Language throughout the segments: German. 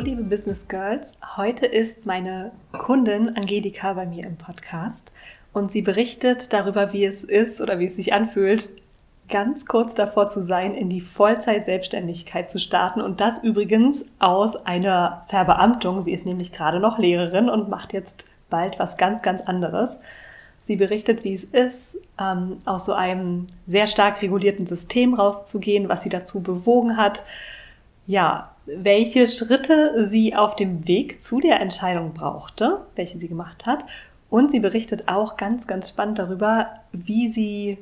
Liebe Business Girls, heute ist meine Kundin Angelika bei mir im Podcast und sie berichtet darüber, wie es ist oder wie es sich anfühlt, ganz kurz davor zu sein, in die Vollzeit-Selbstständigkeit zu starten und das übrigens aus einer Verbeamtung. Sie ist nämlich gerade noch Lehrerin und macht jetzt bald was ganz, ganz anderes. Sie berichtet, wie es ist, ähm, aus so einem sehr stark regulierten System rauszugehen, was sie dazu bewogen hat, ja, welche Schritte sie auf dem Weg zu der Entscheidung brauchte, welche sie gemacht hat. Und sie berichtet auch ganz, ganz spannend darüber, wie sie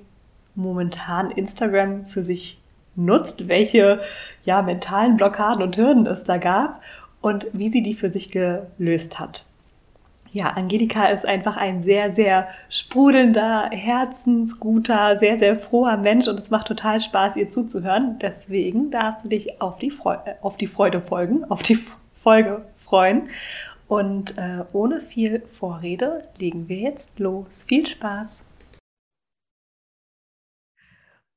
momentan Instagram für sich nutzt, welche ja, mentalen Blockaden und Hürden es da gab und wie sie die für sich gelöst hat. Ja, Angelika ist einfach ein sehr, sehr sprudelnder, herzensguter, sehr, sehr froher Mensch und es macht total Spaß, ihr zuzuhören. Deswegen darfst du dich auf die, Freude, auf die Freude folgen, auf die Folge freuen. Und äh, ohne viel Vorrede legen wir jetzt los. Viel Spaß!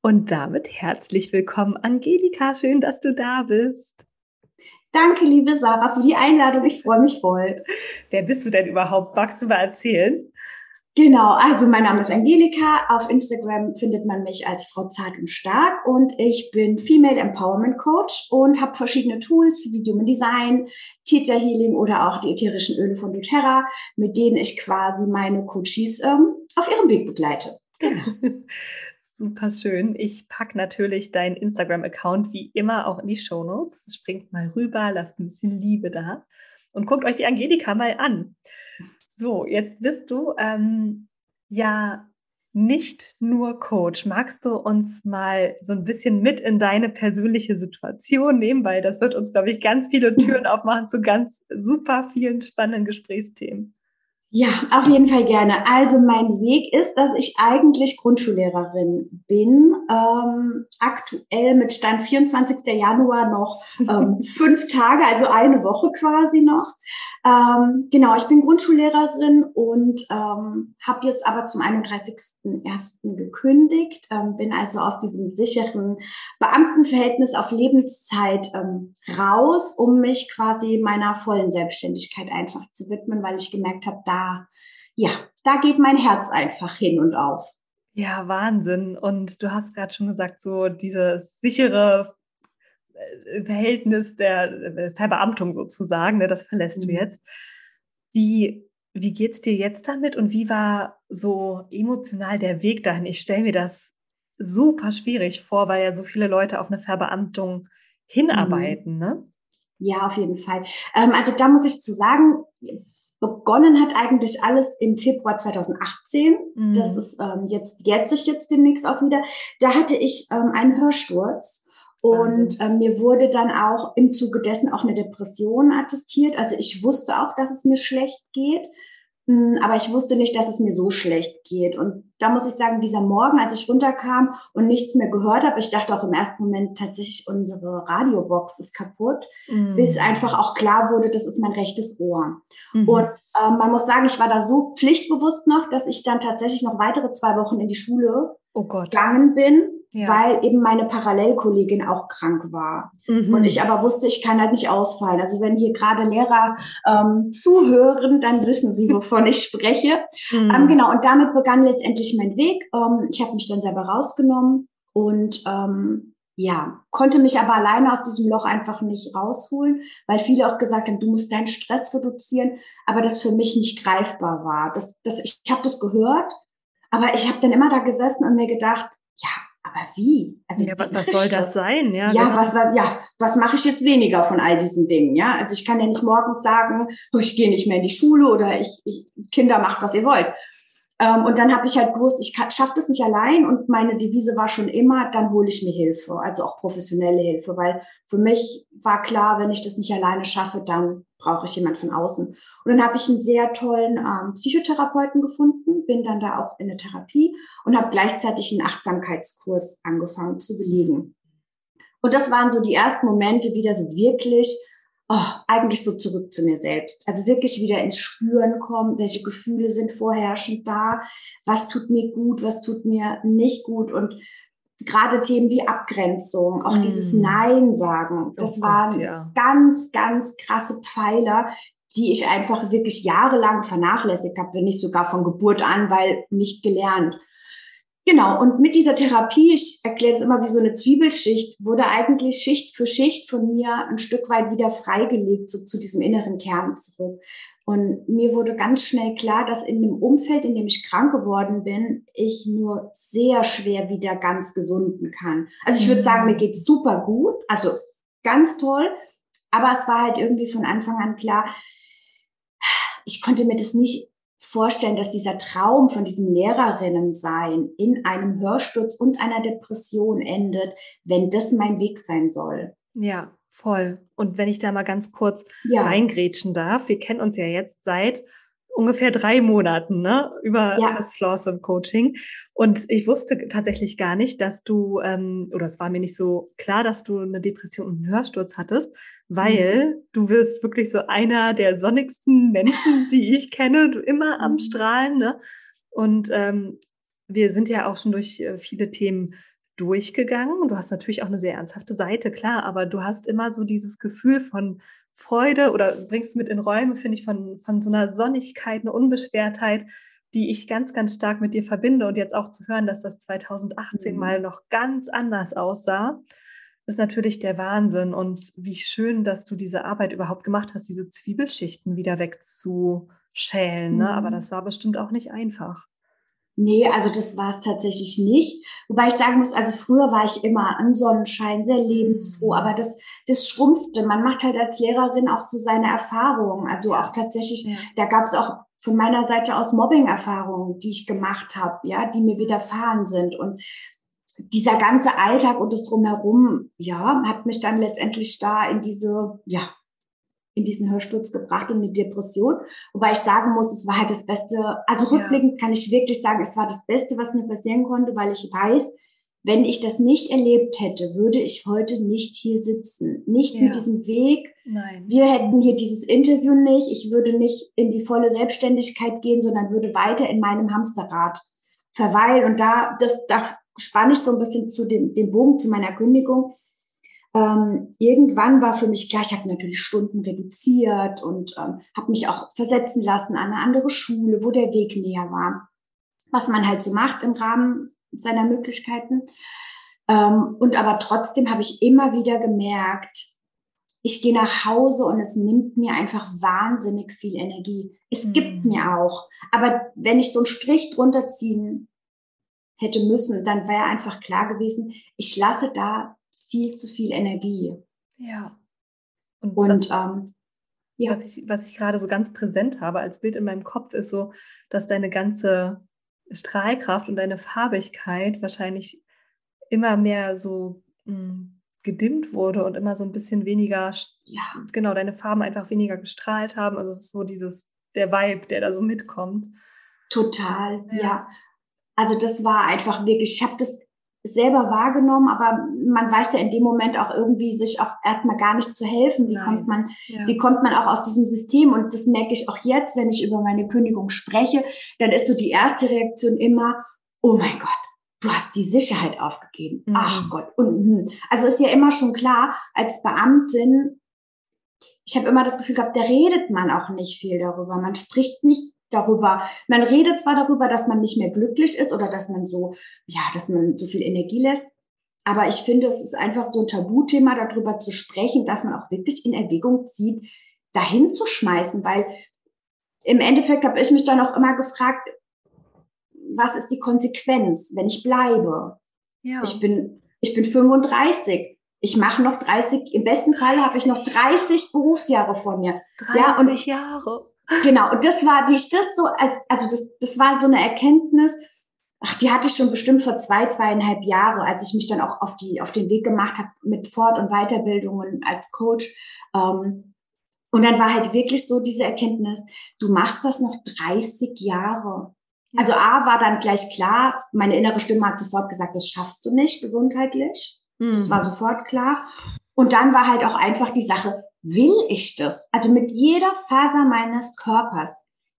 Und damit herzlich willkommen, Angelika. Schön, dass du da bist. Danke, liebe Sarah, für die Einladung. Ich freue mich voll. Wer bist du denn überhaupt? Magst du mal erzählen? Genau, also mein Name ist Angelika. Auf Instagram findet man mich als Frau Zart und Stark und ich bin Female Empowerment Coach und habe verschiedene Tools wie Human Design, Theta Healing oder auch die ätherischen Öle von doTERRA, mit denen ich quasi meine Coaches ähm, auf ihrem Weg begleite. Genau. Super schön. Ich packe natürlich deinen Instagram-Account wie immer auch in die Show Notes. Springt mal rüber, lasst ein bisschen Liebe da und guckt euch die Angelika mal an. So, jetzt bist du ähm, ja nicht nur Coach. Magst du uns mal so ein bisschen mit in deine persönliche Situation nehmen, weil das wird uns, glaube ich, ganz viele Türen aufmachen zu ganz super vielen spannenden Gesprächsthemen. Ja, auf jeden Fall gerne. Also mein Weg ist, dass ich eigentlich Grundschullehrerin bin. Ähm, aktuell mit Stand 24. Januar noch ähm, fünf Tage, also eine Woche quasi noch. Ähm, genau, ich bin Grundschullehrerin und ähm, habe jetzt aber zum 31.01. gekündigt. Ähm, bin also aus diesem sicheren Beamtenverhältnis auf Lebenszeit ähm, raus, um mich quasi meiner vollen Selbstständigkeit einfach zu widmen, weil ich gemerkt habe, da ja, da geht mein Herz einfach hin und auf. Ja, Wahnsinn. Und du hast gerade schon gesagt, so dieses sichere äh, Verhältnis der äh, Verbeamtung sozusagen, ne, das verlässt mhm. du jetzt. Wie, wie geht es dir jetzt damit und wie war so emotional der Weg dahin? Ich stelle mir das super schwierig vor, weil ja so viele Leute auf eine Verbeamtung hinarbeiten, mhm. ne? Ja, auf jeden Fall. Ähm, also da muss ich zu sagen, Begonnen hat eigentlich alles im Februar 2018. Mhm. Das ist ähm, jetzt, jetzt sich jetzt demnächst auch wieder. Da hatte ich ähm, einen Hörsturz. Und ähm, mir wurde dann auch im Zuge dessen auch eine Depression attestiert. Also ich wusste auch, dass es mir schlecht geht. Hm, aber ich wusste nicht, dass es mir so schlecht geht. Und da muss ich sagen, dieser Morgen, als ich runterkam und nichts mehr gehört habe, ich dachte auch im ersten Moment tatsächlich, unsere Radiobox ist kaputt, mhm. bis einfach auch klar wurde, das ist mein rechtes Ohr. Mhm. Und äh, man muss sagen, ich war da so pflichtbewusst noch, dass ich dann tatsächlich noch weitere zwei Wochen in die Schule oh gegangen bin ja. weil eben meine Parallelkollegin auch krank war. Mhm. Und ich aber wusste, ich kann halt nicht ausfallen. Also wenn hier gerade Lehrer ähm, zuhören, dann wissen sie, wovon ich spreche. Mhm. Ähm, genau, und damit begann letztendlich mein Weg. Ähm, ich habe mich dann selber rausgenommen und ähm, ja, konnte mich aber alleine aus diesem Loch einfach nicht rausholen, weil viele auch gesagt haben, du musst deinen Stress reduzieren, aber das für mich nicht greifbar war. Das, das, ich ich habe das gehört, aber ich habe dann immer da gesessen und mir gedacht, ja, aber wie? Also ja, wie was soll das, das sein? Ja, ja, genau. was, ja, was mache ich jetzt weniger von all diesen Dingen? Ja, also ich kann ja nicht morgens sagen, oh, ich gehe nicht mehr in die Schule oder ich, ich Kinder macht, was ihr wollt. Ähm, und dann habe ich halt gewusst, ich schaffe das nicht allein und meine Devise war schon immer, dann hole ich mir Hilfe, also auch professionelle Hilfe, weil für mich war klar, wenn ich das nicht alleine schaffe, dann brauche ich jemand von außen. Und dann habe ich einen sehr tollen ähm, Psychotherapeuten gefunden, bin dann da auch in der Therapie und habe gleichzeitig einen Achtsamkeitskurs angefangen zu belegen. Und das waren so die ersten Momente wieder so wirklich, oh, eigentlich so zurück zu mir selbst. Also wirklich wieder ins Spüren kommen, welche Gefühle sind vorherrschend da, was tut mir gut, was tut mir nicht gut und gerade Themen wie Abgrenzung, auch mm. dieses Nein sagen, das oh waren Gott, ja. ganz, ganz krasse Pfeiler, die ich einfach wirklich jahrelang vernachlässigt habe, wenn nicht sogar von Geburt an, weil nicht gelernt. Genau, und mit dieser Therapie, ich erkläre es immer wie so eine Zwiebelschicht, wurde eigentlich Schicht für Schicht von mir ein Stück weit wieder freigelegt, so zu diesem inneren Kern zurück. Und mir wurde ganz schnell klar, dass in dem Umfeld, in dem ich krank geworden bin, ich nur sehr schwer wieder ganz gesunden kann. Also ich würde sagen, mir geht's super gut, also ganz toll, aber es war halt irgendwie von Anfang an klar, ich konnte mir das nicht vorstellen, dass dieser Traum von diesem Lehrerinnensein in einem Hörsturz und einer Depression endet, wenn das mein Weg sein soll. Ja, voll. Und wenn ich da mal ganz kurz ja. reingrätschen darf, wir kennen uns ja jetzt seit ungefähr drei Monaten ne, über ja. das Flawsome Coaching. Und ich wusste tatsächlich gar nicht, dass du, ähm, oder es war mir nicht so klar, dass du eine Depression und einen Hörsturz hattest, weil mhm. du wirst wirklich so einer der sonnigsten Menschen, die ich kenne, du immer am mhm. Strahlen. Ne? Und ähm, wir sind ja auch schon durch äh, viele Themen durchgegangen. Du hast natürlich auch eine sehr ernsthafte Seite, klar, aber du hast immer so dieses Gefühl von Freude oder bringst mit in Räume, finde ich, von, von so einer Sonnigkeit, eine Unbeschwertheit, die ich ganz, ganz stark mit dir verbinde. Und jetzt auch zu hören, dass das 2018 mhm. mal noch ganz anders aussah, ist natürlich der Wahnsinn. Und wie schön, dass du diese Arbeit überhaupt gemacht hast, diese Zwiebelschichten wieder wegzuschälen. Mhm. Ne? Aber mhm. das war bestimmt auch nicht einfach. Nee, also das war es tatsächlich nicht. Wobei ich sagen muss, also früher war ich immer am Sonnenschein, sehr lebensfroh, aber das, das schrumpfte. Man macht halt als Lehrerin auch so seine Erfahrungen. Also auch tatsächlich, ja. da gab es auch von meiner Seite aus Mobbing-Erfahrungen, die ich gemacht habe, ja, die mir widerfahren sind. Und dieser ganze Alltag und das drumherum, ja, hat mich dann letztendlich da in diese, ja, in diesen Hörsturz gebracht und eine Depression. Wobei ich sagen muss, es war halt das Beste, also rückblickend ja. kann ich wirklich sagen, es war das Beste, was mir passieren konnte, weil ich weiß, wenn ich das nicht erlebt hätte, würde ich heute nicht hier sitzen. Nicht ja. mit diesem Weg. Nein. Wir hätten hier dieses Interview nicht. Ich würde nicht in die volle Selbstständigkeit gehen, sondern würde weiter in meinem Hamsterrad verweilen. Und da, das, da spanne ich so ein bisschen zu dem, dem Bogen zu meiner Kündigung ähm, irgendwann war für mich klar, ich habe natürlich Stunden reduziert und ähm, habe mich auch versetzen lassen an eine andere Schule, wo der Weg näher war. Was man halt so macht im Rahmen seiner Möglichkeiten. Ähm, und aber trotzdem habe ich immer wieder gemerkt, ich gehe nach Hause und es nimmt mir einfach wahnsinnig viel Energie. Es mhm. gibt mir auch. Aber wenn ich so einen Strich drunter ziehen hätte müssen, dann wäre einfach klar gewesen, ich lasse da viel zu viel Energie. Ja. Und, und was, ähm, ja. Was ich, was ich gerade so ganz präsent habe als Bild in meinem Kopf ist so, dass deine ganze Strahlkraft und deine Farbigkeit wahrscheinlich immer mehr so mh, hm, gedimmt wurde und immer so ein bisschen weniger, ja. genau, deine Farben einfach weniger gestrahlt haben. Also es ist so dieses, der Vibe, der da so mitkommt. Total, ja. ja. Also das war einfach wirklich, ich habe das selber wahrgenommen, aber man weiß ja in dem Moment auch irgendwie sich auch erstmal gar nicht zu helfen. Wie Nein. kommt man, ja. wie kommt man auch aus diesem System? Und das merke ich auch jetzt, wenn ich über meine Kündigung spreche, dann ist so die erste Reaktion immer, oh mein Gott, du hast die Sicherheit aufgegeben. Mhm. Ach Gott. Und, hm. also ist ja immer schon klar, als Beamtin, ich habe immer das Gefühl gehabt, da redet man auch nicht viel darüber. Man spricht nicht darüber. Man redet zwar darüber, dass man nicht mehr glücklich ist oder dass man so, ja, dass man so viel Energie lässt. Aber ich finde, es ist einfach so ein Tabuthema, darüber zu sprechen, dass man auch wirklich in Erwägung zieht, dahin zu schmeißen, weil im Endeffekt habe ich mich dann auch immer gefragt, was ist die Konsequenz, wenn ich bleibe? Ja. Ich bin, ich bin 35. Ich mache noch 30, im besten Fall habe ich noch 30 Berufsjahre vor mir. 30 ja, und, Jahre. Genau, und das war, wie ich das so, als, also das, das war so eine Erkenntnis, ach, die hatte ich schon bestimmt vor zwei, zweieinhalb Jahre, als ich mich dann auch auf die, auf den Weg gemacht habe mit Fort- und Weiterbildungen als Coach. Ähm, und dann war halt wirklich so diese Erkenntnis, du machst das noch 30 Jahre. Also A war dann gleich klar, meine innere Stimme hat sofort gesagt, das schaffst du nicht gesundheitlich. Mhm. Das war sofort klar. Und dann war halt auch einfach die Sache, will ich das? Also mit jeder Faser meines Körpers,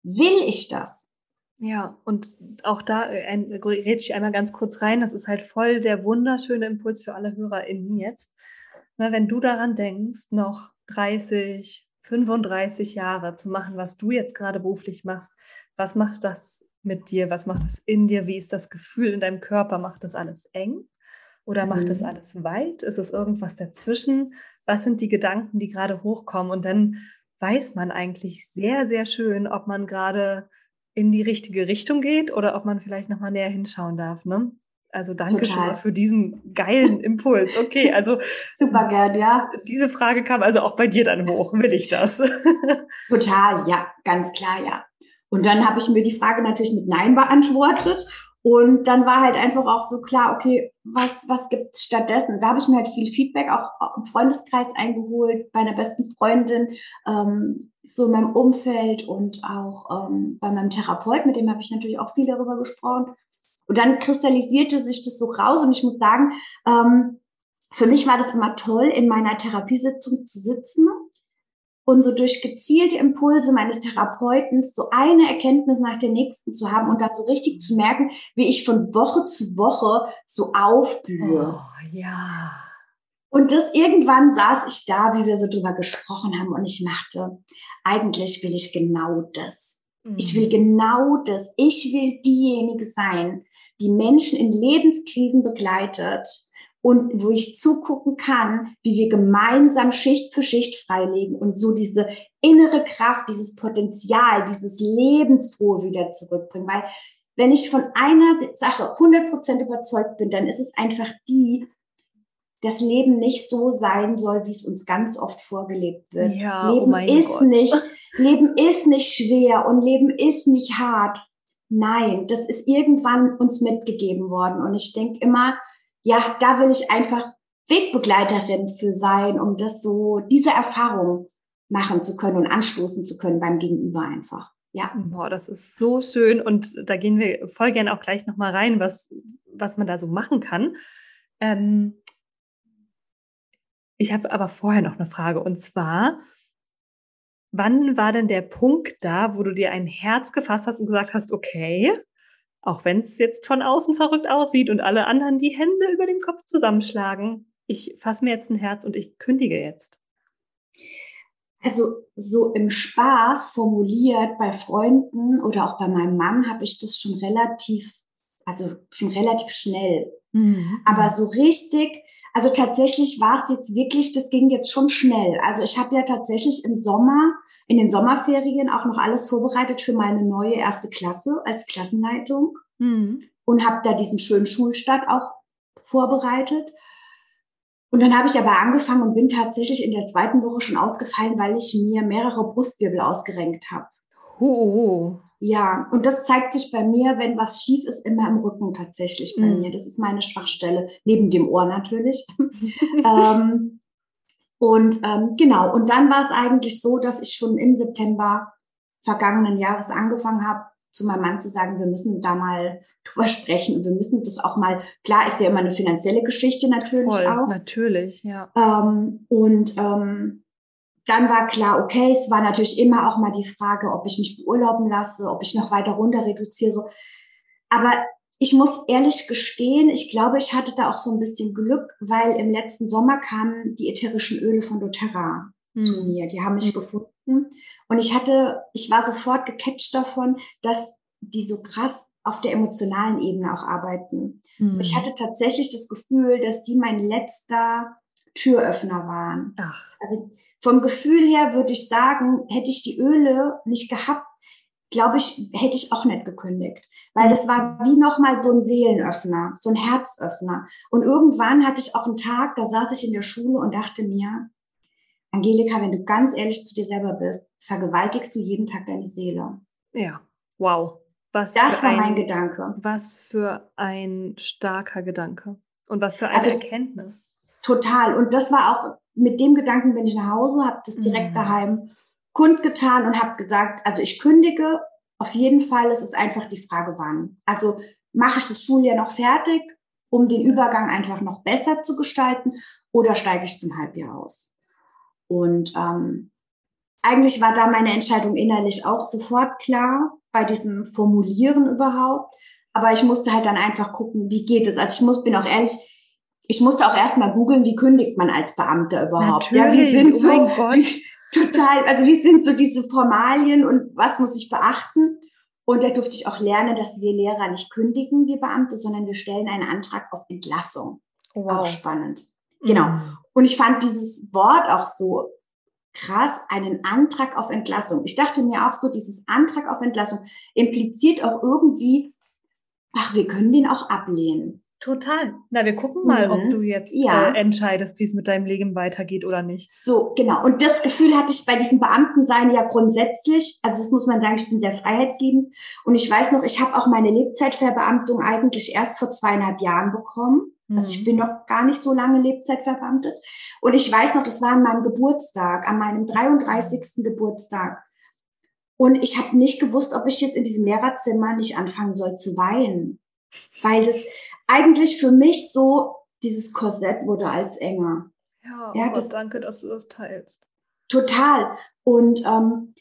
will ich das? Ja, und auch da äh, rede ich einmal ganz kurz rein. Das ist halt voll der wunderschöne Impuls für alle HörerInnen jetzt. Na, wenn du daran denkst, noch 30, 35 Jahre zu machen, was du jetzt gerade beruflich machst, was macht das mit dir? Was macht das in dir? Wie ist das Gefühl in deinem Körper? Macht das alles eng? Oder macht mhm. das alles weit? Ist es irgendwas dazwischen? Was sind die Gedanken, die gerade hochkommen? Und dann weiß man eigentlich sehr, sehr schön, ob man gerade in die richtige Richtung geht oder ob man vielleicht nochmal näher hinschauen darf. Ne? Also danke Total. schon mal für diesen geilen Impuls. Okay, also super gern, ja. Diese Frage kam also auch bei dir dann hoch. Will ich das? Total, ja, ganz klar, ja. Und dann habe ich mir die Frage natürlich mit Nein beantwortet. Und dann war halt einfach auch so klar, okay, was, was gibt's stattdessen? Da habe ich mir halt viel Feedback auch im Freundeskreis eingeholt, bei einer besten Freundin, ähm, so in meinem Umfeld und auch ähm, bei meinem Therapeut, mit dem habe ich natürlich auch viel darüber gesprochen. Und dann kristallisierte sich das so raus und ich muss sagen, ähm, für mich war das immer toll, in meiner Therapiesitzung zu sitzen und so durch gezielte Impulse meines Therapeuten so eine Erkenntnis nach der nächsten zu haben und dann so richtig zu merken, wie ich von Woche zu Woche so aufblühe. Oh, ja. Und das irgendwann saß ich da, wie wir so drüber gesprochen haben und ich machte, eigentlich will ich genau das. Mhm. Ich will genau das. Ich will diejenige sein, die Menschen in Lebenskrisen begleitet und wo ich zugucken kann, wie wir gemeinsam Schicht für Schicht freilegen und so diese innere Kraft, dieses Potenzial, dieses Lebensfrohe wieder zurückbringen. Weil wenn ich von einer Sache 100% überzeugt bin, dann ist es einfach die, das Leben nicht so sein soll, wie es uns ganz oft vorgelebt wird. Ja, oh Leben oh ist Gott. nicht, Leben ist nicht schwer und Leben ist nicht hart. Nein, das ist irgendwann uns mitgegeben worden. Und ich denke immer, ja, da will ich einfach Wegbegleiterin für sein, um das so, diese Erfahrung machen zu können und anstoßen zu können beim Gegenüber einfach. Ja. Boah, das ist so schön und da gehen wir voll gerne auch gleich nochmal rein, was, was man da so machen kann. Ähm, ich habe aber vorher noch eine Frage und zwar, wann war denn der Punkt da, wo du dir ein Herz gefasst hast und gesagt hast, okay, auch wenn es jetzt von außen verrückt aussieht und alle anderen die Hände über den Kopf zusammenschlagen. Ich fasse mir jetzt ein Herz und ich kündige jetzt. Also so im Spaß formuliert bei Freunden oder auch bei meinem Mann habe ich das schon relativ, also schon relativ schnell. Mhm. Aber so richtig, also tatsächlich war es jetzt wirklich, das ging jetzt schon schnell. Also ich habe ja tatsächlich im Sommer in den Sommerferien auch noch alles vorbereitet für meine neue erste Klasse als Klassenleitung mhm. und habe da diesen schönen Schulstart auch vorbereitet. Und dann habe ich aber angefangen und bin tatsächlich in der zweiten Woche schon ausgefallen, weil ich mir mehrere Brustwirbel ausgerenkt habe. Oh. Ja, und das zeigt sich bei mir, wenn was schief ist, immer im Rücken tatsächlich bei mm. mir. Das ist meine Schwachstelle, neben dem Ohr natürlich. ähm, und ähm, genau, und dann war es eigentlich so, dass ich schon im September vergangenen Jahres angefangen habe, zu meinem Mann zu sagen, wir müssen da mal drüber sprechen und wir müssen das auch mal, klar ist ja immer eine finanzielle Geschichte natürlich Voll, auch. Natürlich, ja. Ähm, und ähm, dann war klar, okay, es war natürlich immer auch mal die Frage, ob ich mich beurlauben lasse, ob ich noch weiter runter reduziere. Aber ich muss ehrlich gestehen, ich glaube, ich hatte da auch so ein bisschen Glück, weil im letzten Sommer kamen die ätherischen Öle von doTERRA mhm. zu mir. Die haben mich mhm. gefunden. Und ich hatte, ich war sofort gecatcht davon, dass die so krass auf der emotionalen Ebene auch arbeiten. Mhm. Ich hatte tatsächlich das Gefühl, dass die mein letzter Türöffner waren. Ach. Also vom Gefühl her würde ich sagen, hätte ich die Öle nicht gehabt, glaube ich, hätte ich auch nicht gekündigt. Weil das war wie nochmal so ein Seelenöffner, so ein Herzöffner. Und irgendwann hatte ich auch einen Tag, da saß ich in der Schule und dachte mir, Angelika, wenn du ganz ehrlich zu dir selber bist, vergewaltigst du jeden Tag deine Seele. Ja, wow. Was das war ein, mein Gedanke. Was für ein starker Gedanke. Und was für eine also, Erkenntnis. Total. Und das war auch, mit dem Gedanken bin ich nach Hause, habe das direkt mhm. daheim kundgetan und habe gesagt, also ich kündige auf jeden Fall. Es ist einfach die Frage, wann. Also mache ich das Schuljahr noch fertig, um den Übergang einfach noch besser zu gestalten, oder steige ich zum Halbjahr aus? Und ähm, eigentlich war da meine Entscheidung innerlich auch sofort klar bei diesem Formulieren überhaupt. Aber ich musste halt dann einfach gucken, wie geht es. Also ich muss, bin auch ehrlich, ich musste auch erstmal googeln, wie kündigt man als Beamter überhaupt. Natürlich. Ja, wie sind oh so, total, also wie sind so diese Formalien und was muss ich beachten? Und da durfte ich auch lernen, dass wir Lehrer nicht kündigen, wir Beamte, sondern wir stellen einen Antrag auf Entlassung. Wow. Auch spannend. Genau. Mhm. Und ich fand dieses Wort auch so krass, einen Antrag auf Entlassung. Ich dachte mir auch so, dieses Antrag auf Entlassung impliziert auch irgendwie, ach, wir können den auch ablehnen. Total. Na, wir gucken mal, mhm. ob du jetzt ja. äh, entscheidest, wie es mit deinem Leben weitergeht oder nicht. So, genau. Und das Gefühl hatte ich bei diesem Beamtensein ja grundsätzlich. Also das muss man sagen, ich bin sehr freiheitsliebend. Und ich weiß noch, ich habe auch meine Lebzeitverbeamtung eigentlich erst vor zweieinhalb Jahren bekommen. Also ich mhm. bin noch gar nicht so lange Lebzeitverbeamtet. Und ich weiß noch, das war an meinem Geburtstag, an meinem 33. Geburtstag. Und ich habe nicht gewusst, ob ich jetzt in diesem Lehrerzimmer nicht anfangen soll zu weinen. Weil das eigentlich für mich so, dieses Korsett wurde als enger. Ja, oh ja Gott, danke, dass du das teilst. Total. Und ähm,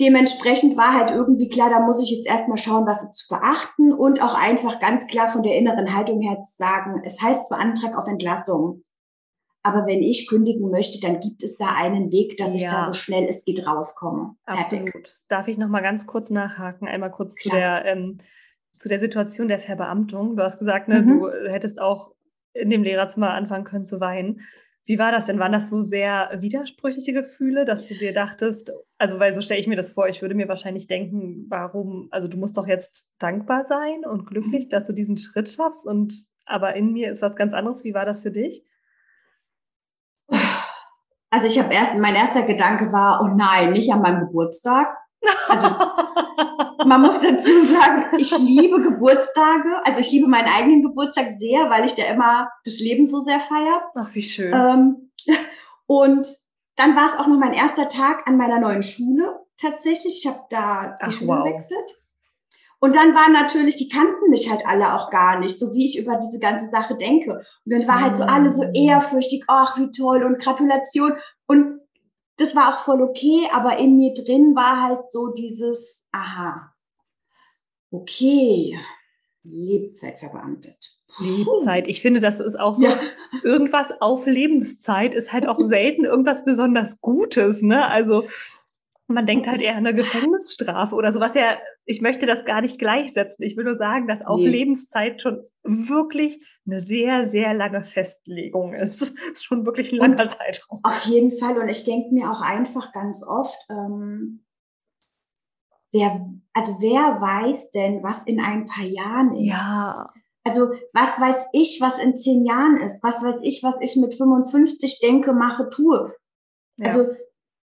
dementsprechend war halt irgendwie klar, da muss ich jetzt erstmal schauen, was ist zu beachten und auch einfach ganz klar von der inneren Haltung her zu sagen, es heißt zwar Antrag auf Entlassung, aber wenn ich kündigen möchte, dann gibt es da einen Weg, dass ja. ich da so schnell es geht rauskomme. Fertig. Absolut. Darf ich noch mal ganz kurz nachhaken, einmal kurz klar. zu der ähm, zu der Situation der Verbeamtung. Du hast gesagt, ne, mhm. du hättest auch in dem Lehrerzimmer anfangen können zu weinen. Wie war das denn? Waren das so sehr widersprüchliche Gefühle, dass du dir dachtest, also weil so stelle ich mir das vor, ich würde mir wahrscheinlich denken, warum, also du musst doch jetzt dankbar sein und glücklich, dass du diesen Schritt schaffst und aber in mir ist was ganz anderes. Wie war das für dich? Also ich habe erst, mein erster Gedanke war, oh nein, nicht an meinem Geburtstag. Also man muss dazu sagen, ich liebe Geburtstage. Also ich liebe meinen eigenen Geburtstag sehr, weil ich da immer das Leben so sehr feiere. Ach, wie schön. Ähm, und dann war es auch noch mein erster Tag an meiner neuen Schule tatsächlich. Ich habe da die Ach, Schule wow. gewechselt. Und dann waren natürlich, die kannten mich halt alle auch gar nicht, so wie ich über diese ganze Sache denke. Und dann war halt so alle so mm. ehrfürchtig, ach, wie toll und Gratulation. Und das war auch voll okay, aber in mir drin war halt so dieses, aha, okay, Lebzeit verbeamtet. Lebenszeit. Ich finde, das ist auch so, ja. irgendwas auf Lebenszeit ist halt auch selten irgendwas besonders Gutes, ne? Also, man denkt halt eher an eine Gefängnisstrafe oder sowas. Ja, ich möchte das gar nicht gleichsetzen. Ich will nur sagen, dass auf nee. Lebenszeit schon wirklich eine sehr, sehr lange Festlegung ist. Das ist schon wirklich ein langer Und Zeitraum. Auf jeden Fall. Und ich denke mir auch einfach ganz oft, ähm, wer, also wer weiß denn, was in ein paar Jahren ist? Ja. Also was weiß ich, was in zehn Jahren ist? Was weiß ich, was ich mit 55 denke, mache, tue? Ja. Also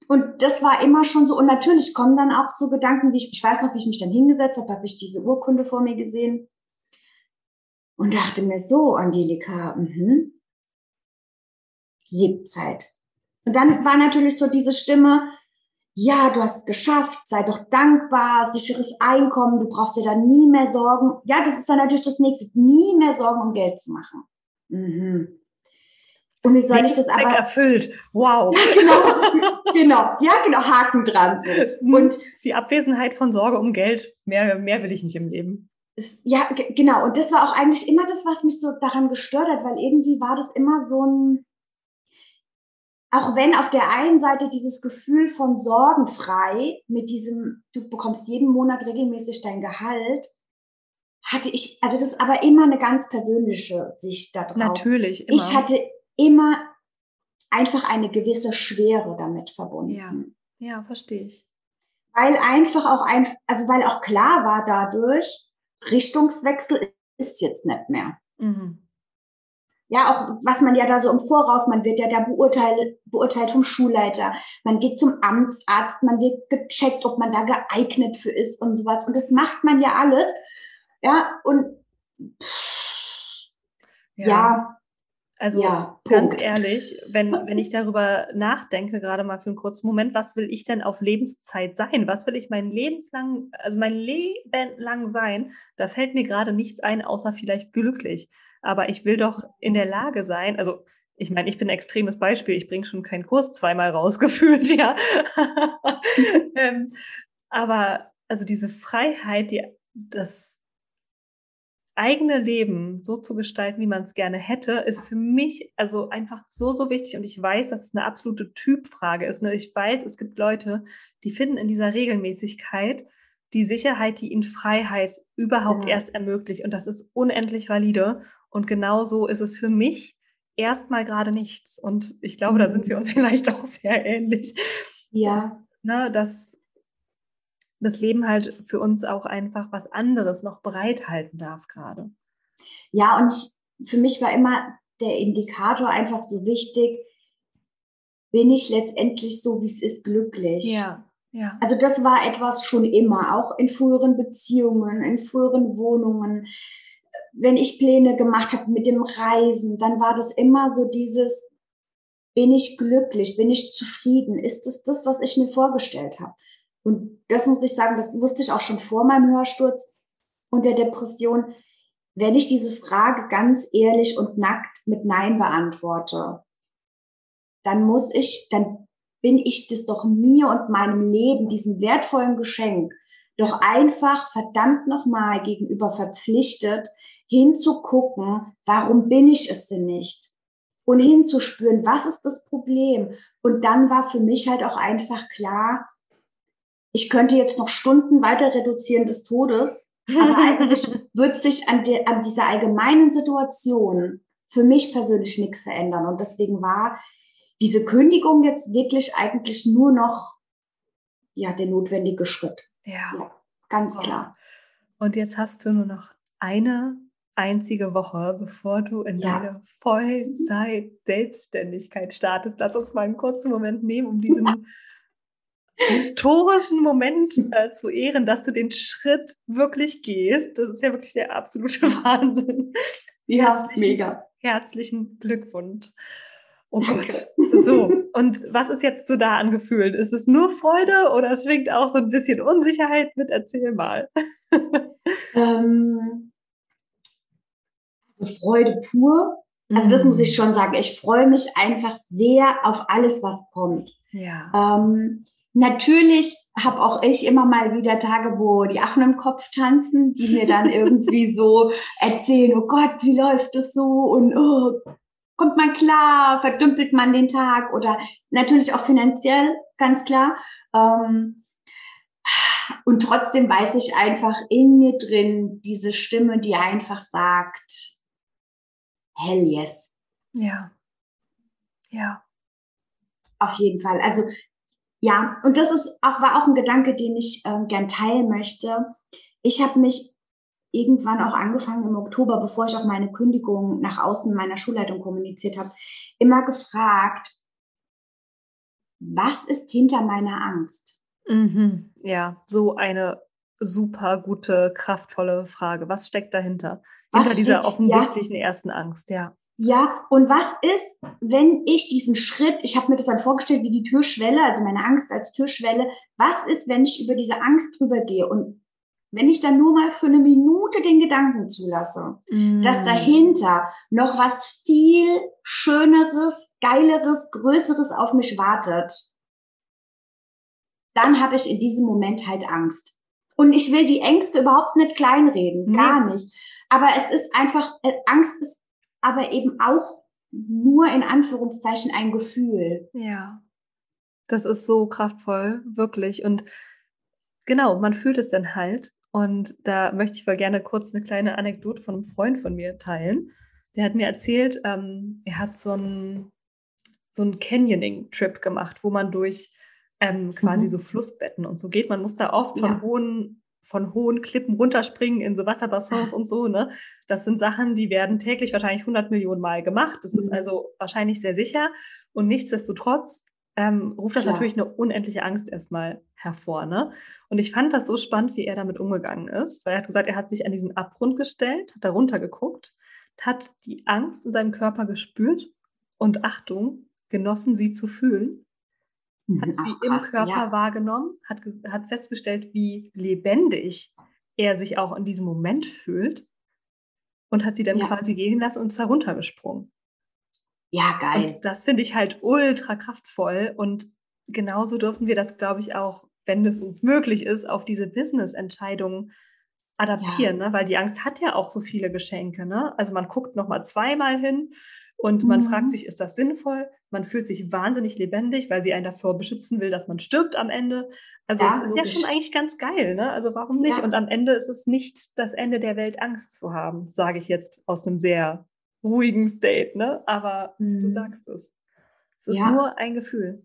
und das war immer schon so. Und natürlich kommen dann auch so Gedanken, wie ich, ich weiß noch, wie ich mich dann hingesetzt habe, habe ich diese Urkunde vor mir gesehen und dachte mir so, Angelika, mhm, Lebzeit. Und dann war natürlich so diese Stimme, ja, du hast es geschafft, sei doch dankbar, sicheres Einkommen, du brauchst dir dann nie mehr Sorgen. Ja, das ist dann natürlich das nächste, nie mehr Sorgen um Geld zu machen. Mhm. Und wie soll ich das aber erfüllt? Wow. genau, genau, ja, genau, Haken dran so. Mhm. Und die Abwesenheit von Sorge um Geld, mehr, mehr will ich nicht im Leben. Ist, ja, genau. Und das war auch eigentlich immer das, was mich so daran gestört hat, weil irgendwie war das immer so ein, auch wenn auf der einen Seite dieses Gefühl von sorgenfrei mit diesem, du bekommst jeden Monat regelmäßig dein Gehalt, hatte ich, also das ist aber immer eine ganz persönliche Sicht darauf. Natürlich. Immer. Ich hatte immer einfach eine gewisse Schwere damit verbunden. Ja, ja verstehe ich. Weil einfach auch ein, also weil auch klar war dadurch, Richtungswechsel ist jetzt nicht mehr. Mhm. Ja, auch was man ja da so im Voraus, man wird ja da beurteilt, beurteilt vom Schulleiter. Man geht zum Amtsarzt, man wird gecheckt, ob man da geeignet für ist und sowas. Und das macht man ja alles. Ja, und ja, ja also ja, ganz ehrlich, wenn, wenn ich darüber nachdenke, gerade mal für einen kurzen Moment, was will ich denn auf Lebenszeit sein? Was will ich mein Lebenslang, also mein Leben lang sein? Da fällt mir gerade nichts ein, außer vielleicht glücklich. Aber ich will doch in der Lage sein, also ich meine, ich bin ein extremes Beispiel, ich bringe schon keinen Kurs zweimal rausgefühlt, ja. ähm, aber also diese Freiheit, die, das eigene Leben so zu gestalten, wie man es gerne hätte, ist für mich also einfach so, so wichtig. Und ich weiß, dass es eine absolute Typfrage ist. Ne? Ich weiß, es gibt Leute, die finden in dieser Regelmäßigkeit die Sicherheit, die ihnen Freiheit überhaupt ja. erst ermöglicht. Und das ist unendlich valide. Und genauso ist es für mich erstmal gerade nichts. Und ich glaube, da sind wir uns vielleicht auch sehr ähnlich. Ja. Dass, ne, dass das Leben halt für uns auch einfach was anderes noch bereithalten darf gerade. Ja, und ich, für mich war immer der Indikator einfach so wichtig, bin ich letztendlich so, wie es ist, glücklich. Ja. Ja. Also das war etwas schon immer, auch in früheren Beziehungen, in früheren Wohnungen. Wenn ich Pläne gemacht habe mit dem Reisen, dann war das immer so dieses, bin ich glücklich, bin ich zufrieden, ist es das, was ich mir vorgestellt habe? Und das muss ich sagen, das wusste ich auch schon vor meinem Hörsturz und der Depression. Wenn ich diese Frage ganz ehrlich und nackt mit Nein beantworte, dann muss ich, dann bin ich das doch mir und meinem Leben, diesem wertvollen Geschenk, doch einfach verdammt nochmal gegenüber verpflichtet, hinzugucken, warum bin ich es denn nicht? Und hinzuspüren, was ist das Problem? Und dann war für mich halt auch einfach klar, ich könnte jetzt noch Stunden weiter reduzieren des Todes, aber eigentlich wird sich an, de, an dieser allgemeinen Situation für mich persönlich nichts verändern. Und deswegen war diese Kündigung jetzt wirklich eigentlich nur noch ja, der notwendige Schritt. Ja. ja ganz wow. klar. Und jetzt hast du nur noch eine einzige Woche, bevor du in ja. deine Vollzeit-Selbstständigkeit startest. Lass uns mal einen kurzen Moment nehmen, um diesen historischen Moment äh, zu ehren, dass du den Schritt wirklich gehst. Das ist ja wirklich der absolute Wahnsinn. Ja, herzlichen, mega. Herzlichen Glückwunsch. Oh Gott. So, und was ist jetzt so da an Gefühlen? Ist es nur Freude oder schwingt auch so ein bisschen Unsicherheit mit? Erzähl mal. Ähm, Freude pur. Also das muss ich mhm. schon sagen. Ich freue mich einfach sehr auf alles, was kommt. Ja. Ähm, Natürlich habe auch ich immer mal wieder Tage, wo die Affen im Kopf tanzen, die mir dann irgendwie so erzählen, oh Gott, wie läuft das so und oh, kommt man klar, verdümpelt man den Tag oder natürlich auch finanziell, ganz klar. Ähm, und trotzdem weiß ich einfach in mir drin diese Stimme, die einfach sagt, hell yes. Ja. Ja. Auf jeden Fall. Also ja, und das ist auch, war auch ein Gedanke, den ich ähm, gern teilen möchte. Ich habe mich irgendwann auch angefangen im Oktober, bevor ich auch meine Kündigung nach außen meiner Schulleitung kommuniziert habe, immer gefragt, was ist hinter meiner Angst? Mhm, ja, so eine super gute, kraftvolle Frage. Was steckt dahinter? Hinter dieser offensichtlichen ja. ersten Angst, ja. Ja, und was ist, wenn ich diesen Schritt, ich habe mir das dann vorgestellt wie die Türschwelle, also meine Angst als Türschwelle, was ist, wenn ich über diese Angst drüber gehe und wenn ich dann nur mal für eine Minute den Gedanken zulasse, mm. dass dahinter noch was viel Schöneres, Geileres, Größeres auf mich wartet, dann habe ich in diesem Moment halt Angst. Und ich will die Ängste überhaupt nicht kleinreden, nee. gar nicht. Aber es ist einfach, äh, Angst ist aber eben auch nur in Anführungszeichen ein Gefühl. Ja, das ist so kraftvoll, wirklich. Und genau, man fühlt es dann halt. Und da möchte ich voll gerne kurz eine kleine Anekdote von einem Freund von mir teilen. Der hat mir erzählt, ähm, er hat so einen so einen Canyoning-Trip gemacht, wo man durch ähm, quasi mhm. so Flussbetten und so geht. Man muss da oft von ja. hohen von hohen Klippen runterspringen in so Wasserbassins und so, ne? Das sind Sachen, die werden täglich wahrscheinlich 100 Millionen Mal gemacht. Das ist mhm. also wahrscheinlich sehr sicher. Und nichtsdestotrotz ähm, ruft das Klar. natürlich eine unendliche Angst erstmal hervor. Ne? Und ich fand das so spannend, wie er damit umgegangen ist, weil er hat gesagt, er hat sich an diesen Abgrund gestellt, hat da runtergeguckt, hat die Angst in seinem Körper gespürt und Achtung, genossen sie zu fühlen, hat mhm. sie krass, im Körper ja. wahrgenommen, hat, hat festgestellt, wie lebendig er sich auch in diesem Moment fühlt und hat sie dann ja. quasi gehen lassen und ist heruntergesprungen. Ja, geil. Und das finde ich halt ultra kraftvoll und genauso dürfen wir das, glaube ich, auch, wenn es uns möglich ist, auf diese Business-Entscheidungen adaptieren, ja. ne? weil die Angst hat ja auch so viele Geschenke. Ne? Also man guckt nochmal zweimal hin und man mhm. fragt sich, ist das sinnvoll? Man fühlt sich wahnsinnig lebendig, weil sie einen davor beschützen will, dass man stirbt am Ende. Also ja, es ist logisch. ja schon eigentlich ganz geil, ne? Also warum nicht? Ja. Und am Ende ist es nicht das Ende der Welt, Angst zu haben, sage ich jetzt aus einem sehr ruhigen State, ne? Aber mhm. du sagst es. Es ist ja. nur ein Gefühl.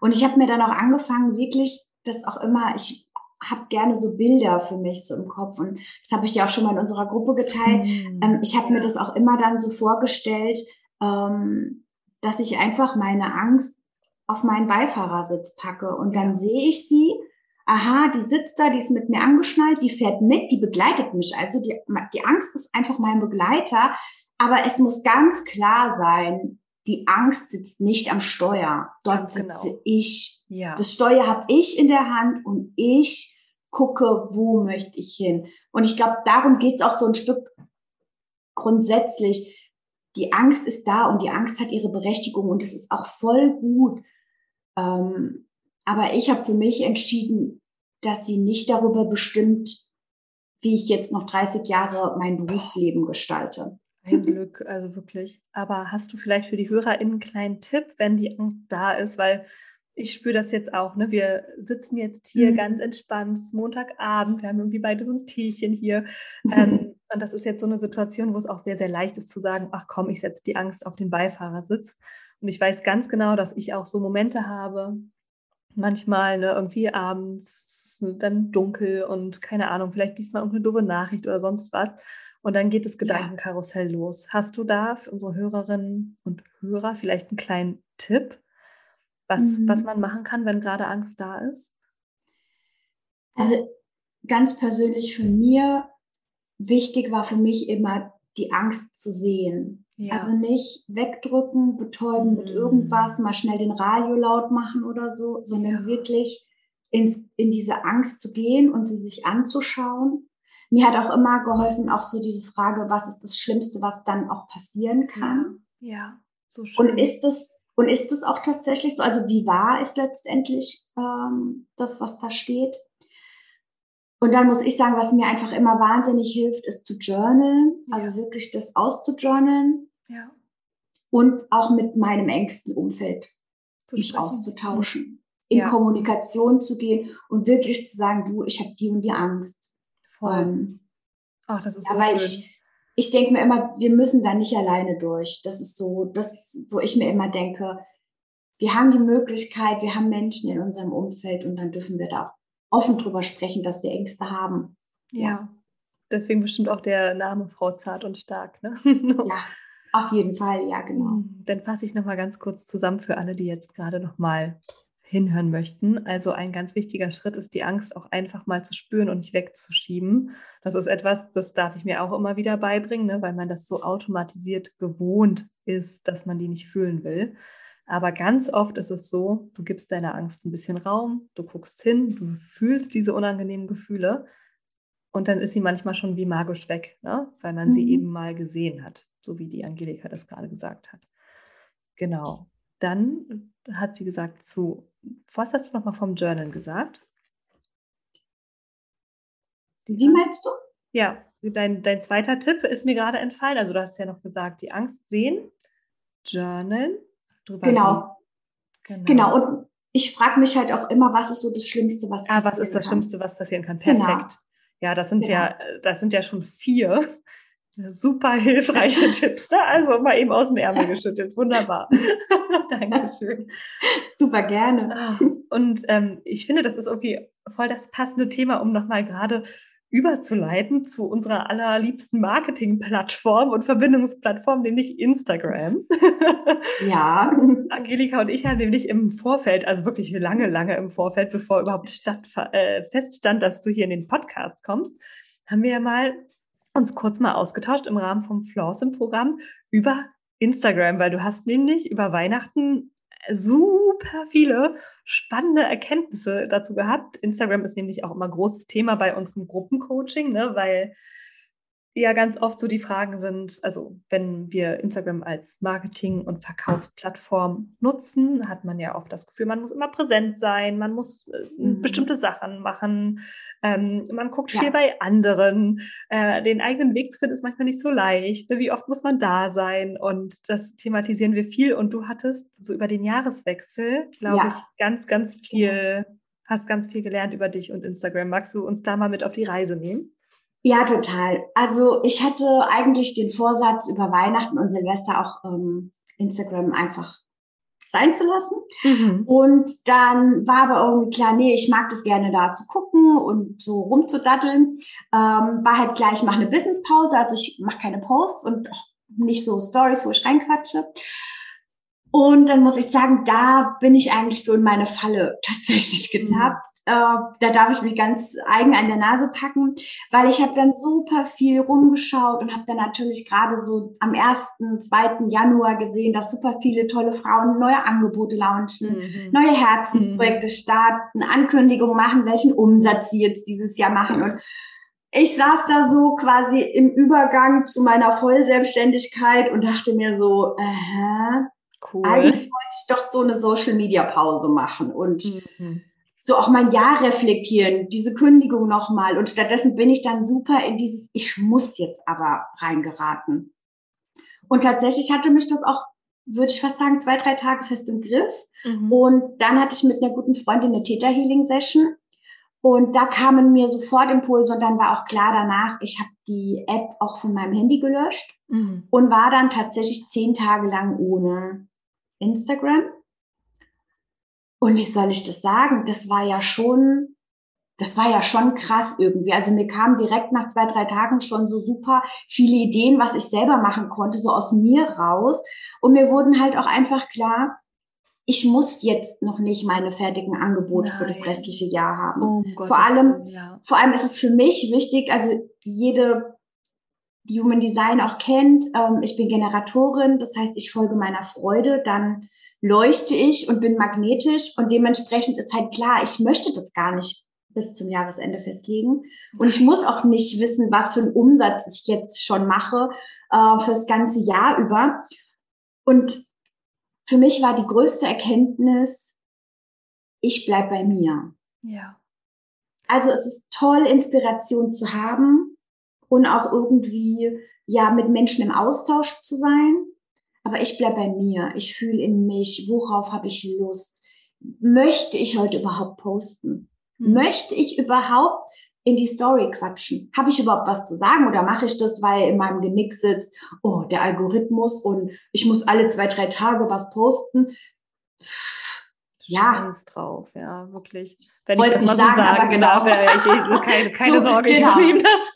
Und ich habe mir dann auch angefangen, wirklich das auch immer, ich habe gerne so Bilder für mich so im Kopf und das habe ich ja auch schon mal in unserer Gruppe geteilt. Mhm. Ähm, ich habe mir das auch immer dann so vorgestellt, ähm, dass ich einfach meine Angst auf meinen Beifahrersitz packe und dann sehe ich sie. Aha, die sitzt da, die ist mit mir angeschnallt, die fährt mit, die begleitet mich. Also die, die Angst ist einfach mein Begleiter. Aber es muss ganz klar sein, die Angst sitzt nicht am Steuer. Dort genau. sitze ich. Ja. Das Steuer habe ich in der Hand und ich gucke, wo möchte ich hin. Und ich glaube, darum geht es auch so ein Stück grundsätzlich. Die Angst ist da und die Angst hat ihre Berechtigung und es ist auch voll gut. Ähm, aber ich habe für mich entschieden, dass sie nicht darüber bestimmt, wie ich jetzt noch 30 Jahre mein Berufsleben gestalte. Ein Glück, also wirklich. Aber hast du vielleicht für die HörerInnen einen kleinen Tipp, wenn die Angst da ist? Weil ich spüre das jetzt auch, ne? Wir sitzen jetzt hier mhm. ganz entspannt, Montagabend, wir haben irgendwie beide so ein Teechen hier. Ähm, und das ist jetzt so eine Situation, wo es auch sehr, sehr leicht ist zu sagen, ach komm, ich setze die Angst auf den Beifahrersitz. Und ich weiß ganz genau, dass ich auch so Momente habe, manchmal ne, irgendwie abends, dann dunkel und keine Ahnung, vielleicht liest man irgendeine doofe Nachricht oder sonst was. Und dann geht das Gedankenkarussell ja. los. Hast du da für unsere Hörerinnen und Hörer vielleicht einen kleinen Tipp, was, mhm. was man machen kann, wenn gerade Angst da ist? Also ganz persönlich für mir, wichtig war für mich immer die Angst zu sehen. Ja. Also nicht wegdrücken, betäuben mhm. mit irgendwas, mal schnell den Radio laut machen oder so, sondern ja. wirklich ins, in diese Angst zu gehen und sie sich anzuschauen mir hat auch immer geholfen, auch so diese Frage, was ist das Schlimmste, was dann auch passieren kann? Ja, ja so schön. Und ist es und ist es auch tatsächlich so? Also wie wahr ist letztendlich ähm, das, was da steht? Und dann muss ich sagen, was mir einfach immer wahnsinnig hilft, ist zu journalen, ja. also wirklich das auszujournalen. Ja. Und auch mit meinem engsten Umfeld zu mich sprechen. auszutauschen, in ja. Kommunikation zu gehen und wirklich zu sagen, du, ich habe die und die Angst. Ähm, Ach, das ist ja, so weil schön. ich, ich denke mir immer, wir müssen da nicht alleine durch. Das ist so, das, wo ich mir immer denke, wir haben die Möglichkeit, wir haben Menschen in unserem Umfeld und dann dürfen wir da auch offen drüber sprechen, dass wir Ängste haben. Ja. ja. Deswegen bestimmt auch der Name Frau Zart und Stark, ne? ja, auf jeden Fall, ja, genau. Hm, dann fasse ich nochmal ganz kurz zusammen für alle, die jetzt gerade nochmal hinhören möchten. Also ein ganz wichtiger Schritt ist, die Angst auch einfach mal zu spüren und nicht wegzuschieben. Das ist etwas, das darf ich mir auch immer wieder beibringen, ne, weil man das so automatisiert gewohnt ist, dass man die nicht fühlen will. Aber ganz oft ist es so, du gibst deiner Angst ein bisschen Raum, du guckst hin, du fühlst diese unangenehmen Gefühle und dann ist sie manchmal schon wie magisch weg, ne? weil man mhm. sie eben mal gesehen hat, so wie die Angelika das gerade gesagt hat. Genau. Dann hat sie gesagt zu was hast du nochmal vom Journal gesagt? Wie meinst du? Ja, dein, dein zweiter Tipp ist mir gerade entfallen. Also du hast ja noch gesagt, die Angst sehen, Journal. Genau. genau. Genau. Und ich frage mich halt auch immer, was ist so das Schlimmste, was. Ah, was ist das kann. Schlimmste, was passieren kann? Perfekt. Genau. Ja, das sind genau. ja, das sind ja schon vier. Super hilfreiche Tipps. Ne? Also mal eben aus dem Ärmel geschüttelt. Wunderbar. Dankeschön. Super gerne. Ah, und ähm, ich finde, das ist irgendwie voll das passende Thema, um nochmal gerade überzuleiten zu unserer allerliebsten Marketingplattform und Verbindungsplattform, nämlich Instagram. Ja. Angelika und ich haben nämlich im Vorfeld, also wirklich lange, lange im Vorfeld, bevor überhaupt statt, äh, feststand, dass du hier in den Podcast kommst, haben wir ja mal uns kurz mal ausgetauscht im Rahmen vom Flawsome-Programm über Instagram, weil du hast nämlich über Weihnachten super viele spannende Erkenntnisse dazu gehabt. Instagram ist nämlich auch immer großes Thema bei unserem Gruppencoaching, ne, weil ja ganz oft so die Fragen sind, also wenn wir Instagram als Marketing- und Verkaufsplattform nutzen, hat man ja oft das Gefühl, man muss immer präsent sein, man muss äh, mhm. bestimmte Sachen machen, ähm, man guckt ja. viel bei anderen, äh, den eigenen Weg zu finden ist manchmal nicht so leicht, wie oft muss man da sein und das thematisieren wir viel und du hattest so über den Jahreswechsel, glaube ja. ich, ganz, ganz viel, hast ganz viel gelernt über dich und Instagram. Magst du uns da mal mit auf die Reise nehmen? Ja, total. Also ich hatte eigentlich den Vorsatz, über Weihnachten und Silvester auch ähm, Instagram einfach sein zu lassen. Mhm. Und dann war aber irgendwie klar, nee, ich mag das gerne da zu gucken und so rumzudaddeln. Ähm, war halt gleich, ich mache eine Businesspause, also ich mache keine Posts und nicht so Stories, wo ich reinquatsche. Und dann muss ich sagen, da bin ich eigentlich so in meine Falle tatsächlich getappt. Äh, da darf ich mich ganz eigen an der Nase packen, weil ich habe dann super viel rumgeschaut und habe dann natürlich gerade so am 1., 2. Januar gesehen, dass super viele tolle Frauen neue Angebote launchen, mhm. neue Herzensprojekte mhm. starten, Ankündigungen machen, welchen Umsatz sie jetzt dieses Jahr machen und ich saß da so quasi im Übergang zu meiner Vollselbstständigkeit und dachte mir so, äh, cool. eigentlich wollte ich doch so eine Social Media Pause machen und mhm so auch mein Jahr reflektieren, diese Kündigung nochmal. Und stattdessen bin ich dann super in dieses, ich muss jetzt aber reingeraten. Und tatsächlich hatte mich das auch, würde ich fast sagen, zwei, drei Tage fest im Griff. Mhm. Und dann hatte ich mit einer guten Freundin eine Theta Healing Session. Und da kamen mir sofort Impulse und dann war auch klar danach, ich habe die App auch von meinem Handy gelöscht mhm. und war dann tatsächlich zehn Tage lang ohne Instagram. Und wie soll ich das sagen? Das war ja schon, das war ja schon krass irgendwie. Also mir kamen direkt nach zwei, drei Tagen schon so super viele Ideen, was ich selber machen konnte, so aus mir raus. Und mir wurden halt auch einfach klar, ich muss jetzt noch nicht meine fertigen Angebote Nein. für das restliche Jahr haben. Oh, vor allem, ja. vor allem ist es für mich wichtig, also jede, die Human Design auch kennt, ähm, ich bin Generatorin, das heißt, ich folge meiner Freude, dann leuchte ich und bin magnetisch und dementsprechend ist halt klar, ich möchte das gar nicht bis zum Jahresende festlegen. Und ich muss auch nicht wissen, was für einen Umsatz ich jetzt schon mache äh, fürs ganze Jahr über. Und für mich war die größte Erkenntnis, ich bleib bei mir. Ja. Also es ist toll, Inspiration zu haben und auch irgendwie ja mit Menschen im Austausch zu sein. Aber ich bleib bei mir. Ich fühle in mich, worauf habe ich Lust? Möchte ich heute überhaupt posten? Mhm. Möchte ich überhaupt in die Story quatschen? Habe ich überhaupt was zu sagen oder mache ich das, weil in meinem Genick sitzt, oh, der Algorithmus und ich muss alle zwei, drei Tage was posten? ja. drauf, ja, wirklich. Wenn Wollte ich das mal sagen, so sagen genau. wäre ich, keine, keine so, Sorge, genau. ich nehme das.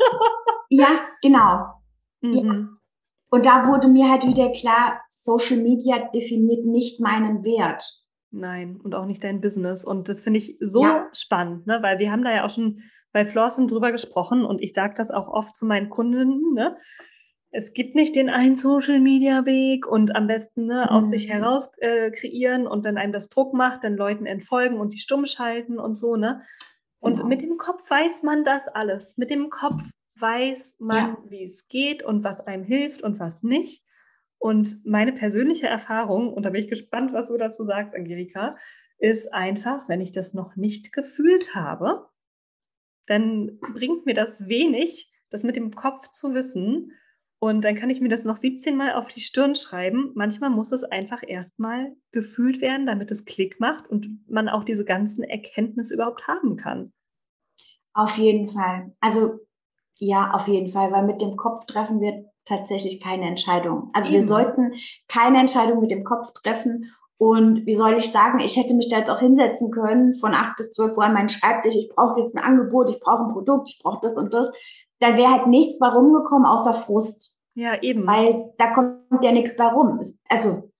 ja, genau. Mhm. Ja. Und da wurde mir halt wieder klar, Social Media definiert nicht meinen Wert. Nein, und auch nicht dein Business. Und das finde ich so ja. spannend, ne? weil wir haben da ja auch schon bei Flossen drüber gesprochen und ich sage das auch oft zu meinen Kunden. Ne? Es gibt nicht den einen Social Media Weg und am besten ne, aus mhm. sich heraus äh, kreieren und wenn einem das Druck macht, dann Leuten entfolgen und die stumm schalten und so. Ne? Und genau. mit dem Kopf weiß man das alles. Mit dem Kopf weiß man, ja. wie es geht und was einem hilft und was nicht. Und meine persönliche Erfahrung, und da bin ich gespannt, was du dazu sagst, Angelika, ist einfach, wenn ich das noch nicht gefühlt habe, dann bringt mir das wenig, das mit dem Kopf zu wissen. Und dann kann ich mir das noch 17 Mal auf die Stirn schreiben. Manchmal muss es einfach erstmal gefühlt werden, damit es Klick macht und man auch diese ganzen Erkenntnisse überhaupt haben kann. Auf jeden Fall. Also ja, auf jeden Fall, weil mit dem Kopf treffen wir tatsächlich keine Entscheidung. Also Eben. wir sollten keine Entscheidung mit dem Kopf treffen. Und wie soll ich sagen, ich hätte mich da jetzt auch hinsetzen können von acht bis zwölf Uhr an meinen Schreibtisch. Ich brauche jetzt ein Angebot, ich brauche ein Produkt, ich brauche das und das. Dann wäre halt nichts bei rumgekommen außer Frust. Ja, eben. Weil da kommt ja nichts bei rum. Also,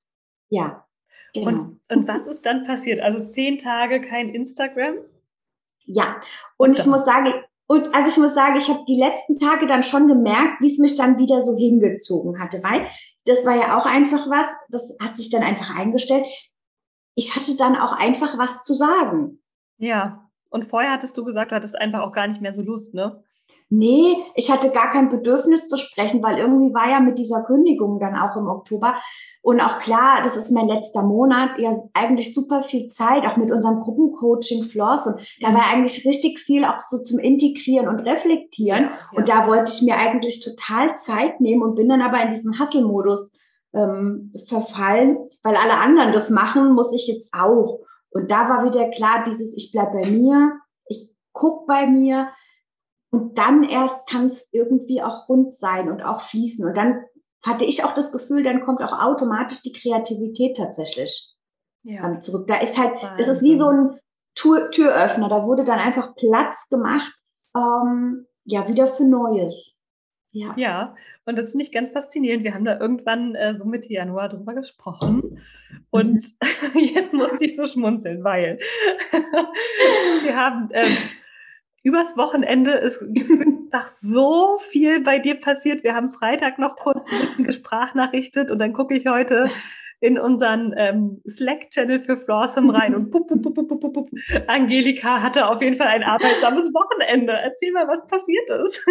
ja. Genau. Und, und was ist dann passiert? Also zehn Tage kein Instagram? Ja, und, und ich muss sagen, und also ich muss sagen, ich habe die letzten Tage dann schon gemerkt, wie es mich dann wieder so hingezogen hatte, weil das war ja auch einfach was, das hat sich dann einfach eingestellt. Ich hatte dann auch einfach was zu sagen. Ja, und vorher hattest du gesagt, du hattest einfach auch gar nicht mehr so Lust, ne? Nee, ich hatte gar kein Bedürfnis zu sprechen, weil irgendwie war ja mit dieser Kündigung dann auch im Oktober und auch klar, das ist mein letzter Monat, ja eigentlich super viel Zeit, auch mit unserem Gruppencoaching Floss und da war eigentlich richtig viel auch so zum Integrieren und Reflektieren ja, ja. und da wollte ich mir eigentlich total Zeit nehmen und bin dann aber in diesen Hustle-Modus ähm, verfallen, weil alle anderen das machen, muss ich jetzt auch. Und da war wieder klar, dieses ich bleib bei mir, ich guck bei mir, und dann erst kann es irgendwie auch rund sein und auch fließen. Und dann hatte ich auch das Gefühl, dann kommt auch automatisch die Kreativität tatsächlich ja. zurück. Da ist halt, das ist wie so ein Tür, Türöffner. Da wurde dann einfach Platz gemacht, ähm, ja, wieder für Neues. Ja. ja, und das finde ich ganz faszinierend. Wir haben da irgendwann äh, so Mitte Januar drüber gesprochen. Und mhm. jetzt musste ich so schmunzeln, weil wir haben ähm, übers Wochenende ist einfach so viel bei dir passiert. Wir haben Freitag noch kurz ein bisschen gesprachnachrichtet und dann gucke ich heute in unseren ähm, Slack-Channel für Flawsome rein und pup, pup, pup, pup, pup, pup. Angelika hatte auf jeden Fall ein arbeitsames Wochenende. Erzähl mal, was passiert ist.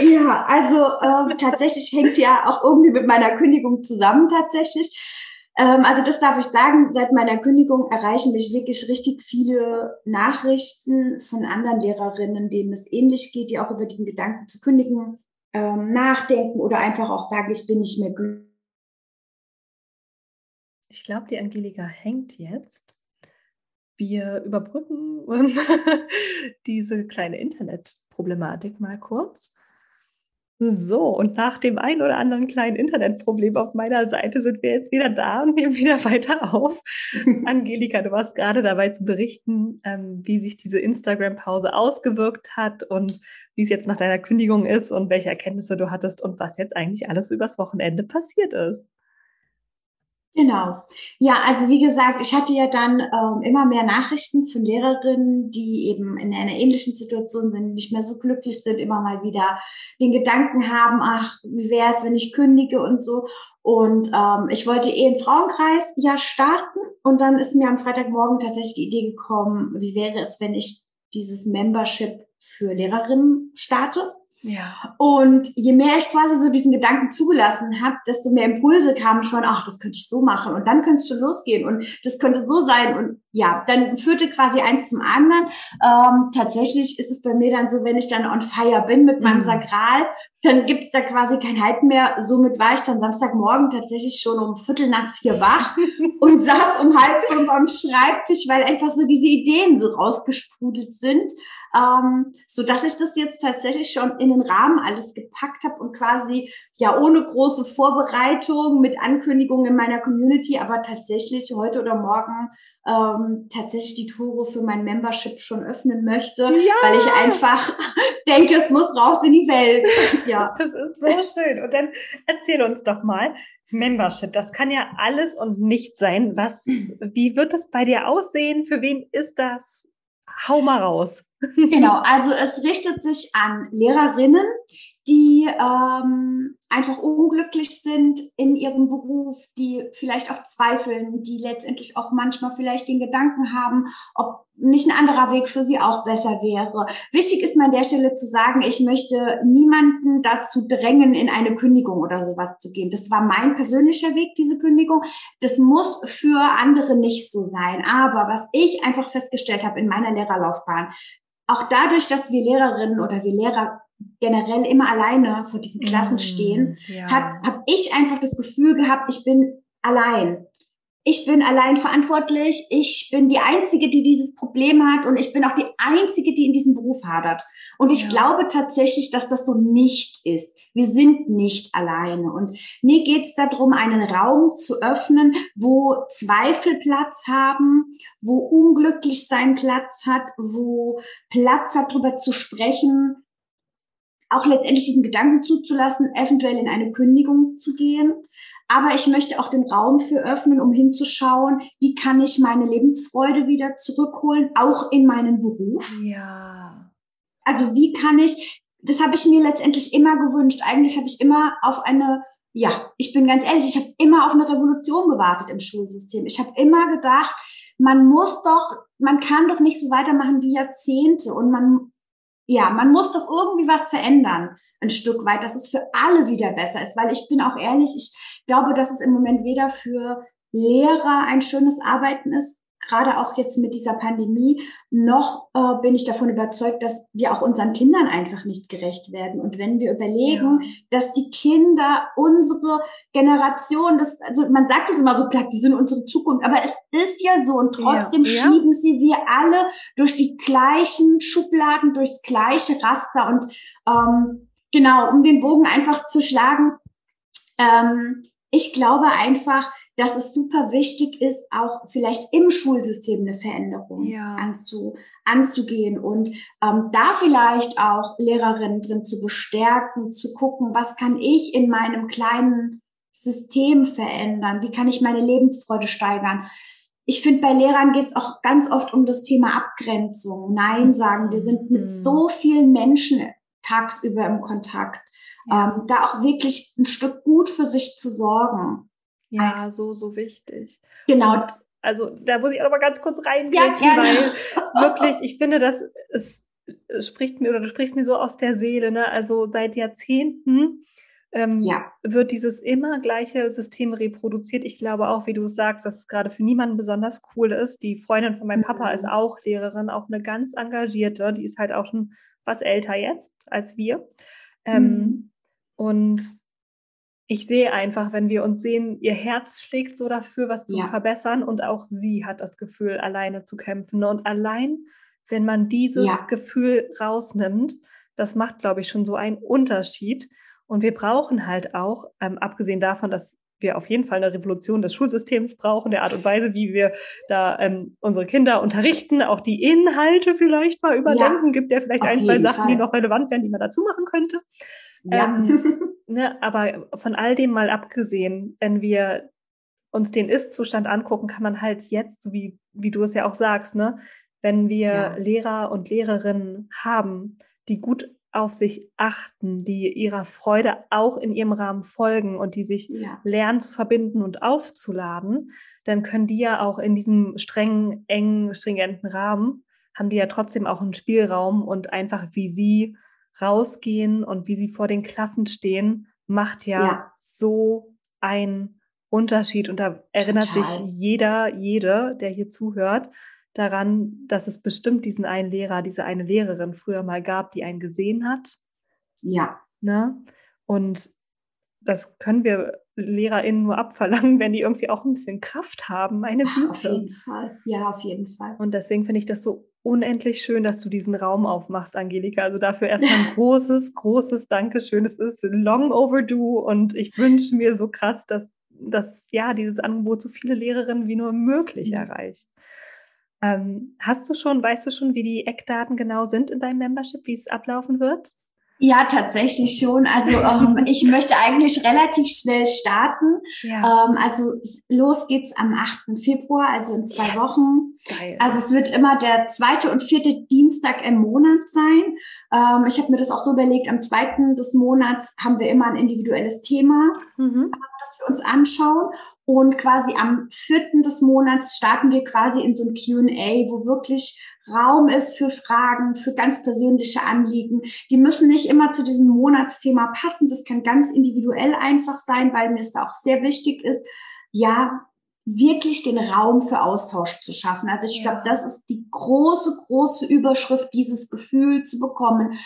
ja, also ähm, tatsächlich hängt ja auch irgendwie mit meiner Kündigung zusammen tatsächlich. Ähm, also das darf ich sagen, seit meiner Kündigung erreichen mich wirklich richtig viele Nachrichten von anderen Lehrerinnen, denen es ähnlich geht, die auch über diesen Gedanken zu kündigen ähm, nachdenken oder einfach auch sagen, ich bin nicht mehr glücklich. Ich glaube, die Angelika hängt jetzt. Wir überbrücken diese kleine Internetproblematik mal kurz. So, und nach dem ein oder anderen kleinen Internetproblem auf meiner Seite sind wir jetzt wieder da und nehmen wieder weiter auf. Angelika, du warst gerade dabei zu berichten, ähm, wie sich diese Instagram-Pause ausgewirkt hat und wie es jetzt nach deiner Kündigung ist und welche Erkenntnisse du hattest und was jetzt eigentlich alles übers Wochenende passiert ist. Genau. Ja, also wie gesagt, ich hatte ja dann ähm, immer mehr Nachrichten von Lehrerinnen, die eben in einer ähnlichen Situation sind, nicht mehr so glücklich sind, immer mal wieder den Gedanken haben, ach, wie wäre es, wenn ich kündige und so. Und ähm, ich wollte eh einen Frauenkreis ja starten und dann ist mir am Freitagmorgen tatsächlich die Idee gekommen, wie wäre es, wenn ich dieses Membership für Lehrerinnen starte. Ja. Und je mehr ich quasi so diesen Gedanken zugelassen habe, desto mehr Impulse kamen schon, ach, das könnte ich so machen. Und dann könnte es schon losgehen. Und das könnte so sein. Und ja, dann führte quasi eins zum anderen. Ähm, tatsächlich ist es bei mir dann so, wenn ich dann on fire bin mit meinem mhm. Sakral, dann gibt's da quasi kein Halt mehr. Somit war ich dann Samstagmorgen tatsächlich schon um Viertel nach vier wach und saß um halb fünf am Schreibtisch, weil einfach so diese Ideen so rausgesprudelt sind, ähm, so dass ich das jetzt tatsächlich schon in den Rahmen alles gepackt habe und quasi ja ohne große Vorbereitung mit Ankündigungen in meiner Community, aber tatsächlich heute oder morgen ähm, tatsächlich die Tore für mein Membership schon öffnen möchte, ja. weil ich einfach denke, es muss raus in die Welt. Ja. Das ist so schön. Und dann erzähl uns doch mal, Membership, das kann ja alles und nichts sein. Was, wie wird das bei dir aussehen? Für wen ist das? Hau mal raus. Genau, also es richtet sich an Lehrerinnen, die ähm, einfach unglücklich sind in ihrem Beruf, die vielleicht auch zweifeln, die letztendlich auch manchmal vielleicht den Gedanken haben, ob nicht ein anderer Weg für sie auch besser wäre. Wichtig ist mir an der Stelle zu sagen, ich möchte niemanden dazu drängen, in eine Kündigung oder sowas zu gehen. Das war mein persönlicher Weg, diese Kündigung. Das muss für andere nicht so sein. Aber was ich einfach festgestellt habe in meiner Lehrerlaufbahn, auch dadurch, dass wir Lehrerinnen oder wir Lehrer generell immer alleine vor diesen Klassen mm, stehen, ja. habe hab ich einfach das Gefühl gehabt, ich bin allein. ich bin allein verantwortlich, ich bin die Einzige, die dieses Problem hat und ich bin auch die Einzige, die in diesem Beruf hadert. Und ich ja. glaube tatsächlich, dass das so nicht ist. Wir sind nicht alleine. Und mir geht es darum, einen Raum zu öffnen, wo Zweifel Platz haben, wo unglücklich sein Platz hat, wo Platz hat, darüber zu sprechen, auch letztendlich diesen Gedanken zuzulassen, eventuell in eine Kündigung zu gehen. Aber ich möchte auch den Raum für öffnen, um hinzuschauen, wie kann ich meine Lebensfreude wieder zurückholen, auch in meinen Beruf. Ja. Also wie kann ich, das habe ich mir letztendlich immer gewünscht. Eigentlich habe ich immer auf eine, ja, ich bin ganz ehrlich, ich habe immer auf eine Revolution gewartet im Schulsystem. Ich habe immer gedacht, man muss doch, man kann doch nicht so weitermachen wie Jahrzehnte und man, ja, man muss doch irgendwie was verändern, ein Stück weit, dass es für alle wieder besser ist. Weil ich bin auch ehrlich, ich glaube, dass es im Moment weder für Lehrer ein schönes Arbeiten ist, gerade auch jetzt mit dieser Pandemie, noch äh, bin ich davon überzeugt, dass wir auch unseren Kindern einfach nicht gerecht werden. Und wenn wir überlegen, ja. dass die Kinder unsere Generation, das, also man sagt es immer so platt, die sind unsere Zukunft, aber es ist ja so und trotzdem ja. Schieben sie wir alle durch die gleichen Schubladen, durchs gleiche Raster und ähm, genau, um den Bogen einfach zu schlagen, ähm, ich glaube einfach, dass es super wichtig ist, auch vielleicht im Schulsystem eine Veränderung ja. anzu, anzugehen und ähm, da vielleicht auch Lehrerinnen drin zu bestärken, zu gucken, was kann ich in meinem kleinen System verändern, wie kann ich meine Lebensfreude steigern. Ich finde, bei Lehrern geht es auch ganz oft um das Thema Abgrenzung. Nein sagen, wir sind mit mhm. so vielen Menschen tagsüber im Kontakt ja. ähm, da auch wirklich ein Stück gut für sich zu sorgen. Ja, so, so wichtig. Genau. Und also da muss ich auch noch mal ganz kurz reingehen, ja, weil wirklich, ich finde, dass es, es spricht mir oder du sprichst mir so aus der Seele, ne? Also seit Jahrzehnten ähm, ja. wird dieses immer gleiche System reproduziert. Ich glaube auch, wie du sagst, dass es gerade für niemanden besonders cool ist. Die Freundin von meinem Papa mhm. ist auch Lehrerin, auch eine ganz engagierte. Die ist halt auch schon was älter jetzt als wir. Ähm, mhm. Und ich sehe einfach, wenn wir uns sehen, ihr Herz schlägt so dafür, was zu ja. verbessern und auch sie hat das Gefühl, alleine zu kämpfen. Und allein, wenn man dieses ja. Gefühl rausnimmt, das macht, glaube ich, schon so einen Unterschied. Und wir brauchen halt auch, ähm, abgesehen davon, dass wir auf jeden Fall eine Revolution des Schulsystems brauchen, der Art und Weise, wie wir da ähm, unsere Kinder unterrichten, auch die Inhalte vielleicht mal überdenken. Ja, Gibt ja vielleicht ein, zwei Sachen, Fall. die noch relevant wären, die man dazu machen könnte. Ja. Ähm, ne, aber von all dem mal abgesehen, wenn wir uns den Ist-Zustand angucken, kann man halt jetzt, wie, wie du es ja auch sagst, ne, wenn wir ja. Lehrer und Lehrerinnen haben, die gut auf sich achten, die ihrer Freude auch in ihrem Rahmen folgen und die sich ja. lernen zu verbinden und aufzuladen, dann können die ja auch in diesem strengen, engen, stringenten Rahmen, haben die ja trotzdem auch einen Spielraum und einfach wie sie rausgehen und wie sie vor den Klassen stehen, macht ja, ja. so einen Unterschied. Und da erinnert Total. sich jeder, jede, der hier zuhört, daran, dass es bestimmt diesen einen Lehrer, diese eine Lehrerin früher mal gab, die einen gesehen hat. Ja. Ne? Und das können wir LehrerInnen nur abverlangen, wenn die irgendwie auch ein bisschen Kraft haben, meine Güte. Auf jeden Fall. Ja, auf jeden Fall. Und deswegen finde ich das so unendlich schön, dass du diesen Raum aufmachst, Angelika. Also dafür erstmal ein großes, großes Dankeschön. Es ist long overdue und ich wünsche mir so krass, dass, dass ja dieses Angebot so viele Lehrerinnen wie nur möglich erreicht. Ähm, hast du schon, weißt du schon, wie die Eckdaten genau sind in deinem Membership, wie es ablaufen wird? Ja, tatsächlich schon. Also ähm, ich möchte eigentlich relativ schnell starten. Ja. Ähm, also los geht's am 8. Februar, also in zwei yes. Wochen. Geil. Also es wird immer der zweite und vierte Dienstag im Monat sein. Ähm, ich habe mir das auch so überlegt, am zweiten des Monats haben wir immer ein individuelles Thema, mhm. das wir uns anschauen. Und quasi am vierten des Monats starten wir quasi in so ein Q&A, wo wirklich Raum ist für Fragen, für ganz persönliche Anliegen. Die müssen nicht immer zu diesem Monatsthema passen. Das kann ganz individuell einfach sein, weil mir es da auch sehr wichtig ist, ja, wirklich den Raum für Austausch zu schaffen. Also ich ja. glaube, das ist die große, große Überschrift, dieses Gefühl zu bekommen.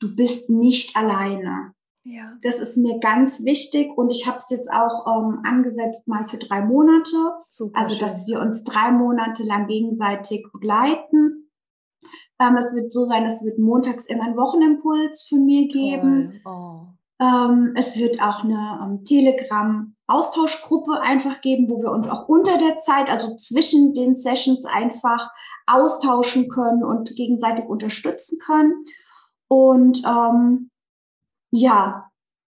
Du bist nicht alleine. Ja. Das ist mir ganz wichtig und ich habe es jetzt auch ähm, angesetzt mal für drei Monate. Super also, dass wir uns drei Monate lang gegenseitig begleiten. Ähm, es wird so sein, es wird montags immer einen Wochenimpuls für mir geben. Oh. Ähm, es wird auch eine ähm, Telegram-Austauschgruppe einfach geben, wo wir uns auch unter der Zeit, also zwischen den Sessions einfach austauschen können und gegenseitig unterstützen können. Und ähm, ja,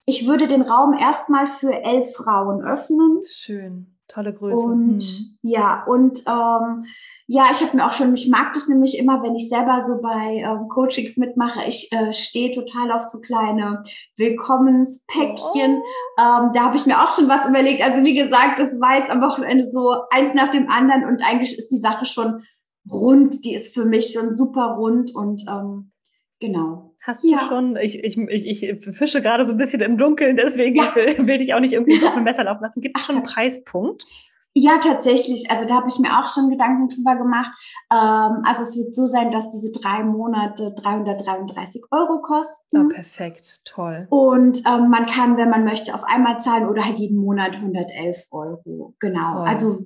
ich würde den Raum erstmal für elf Frauen öffnen. Schön. Tolle Größe. Und hm. ja, und ähm, ja, ich habe mir auch schon, ich mag das nämlich immer, wenn ich selber so bei ähm, Coachings mitmache. Ich äh, stehe total auf so kleine Willkommenspäckchen. Oh. Ähm, da habe ich mir auch schon was überlegt. Also wie gesagt, das war jetzt am Wochenende so eins nach dem anderen und eigentlich ist die Sache schon rund. Die ist für mich schon super rund und ähm, genau. Hast ja. du schon, ich, ich, ich, ich fische gerade so ein bisschen im Dunkeln, deswegen ja. will, will ich auch nicht irgendwie auf ein Messer laufen lassen. Gibt es schon einen Preispunkt? Ja, tatsächlich. Also da habe ich mir auch schon Gedanken drüber gemacht. Ähm, also es wird so sein, dass diese drei Monate 333 Euro kosten. Ja, perfekt, toll. Und ähm, man kann, wenn man möchte, auf einmal zahlen oder halt jeden Monat 111 Euro. Genau. Toll. Also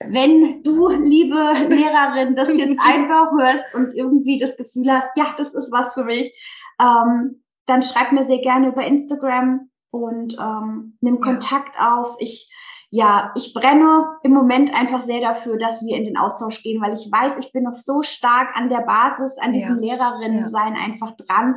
wenn du, liebe Lehrerin, das jetzt einfach hörst und irgendwie das Gefühl hast, ja, das ist was für mich, ähm, dann schreib mir sehr gerne über Instagram und ähm, nimm Kontakt auf. Ich, ja, ich brenne im Moment einfach sehr dafür, dass wir in den Austausch gehen, weil ich weiß, ich bin noch so stark an der Basis, an diesem ja. Lehrerinnen-Sein ja. einfach dran.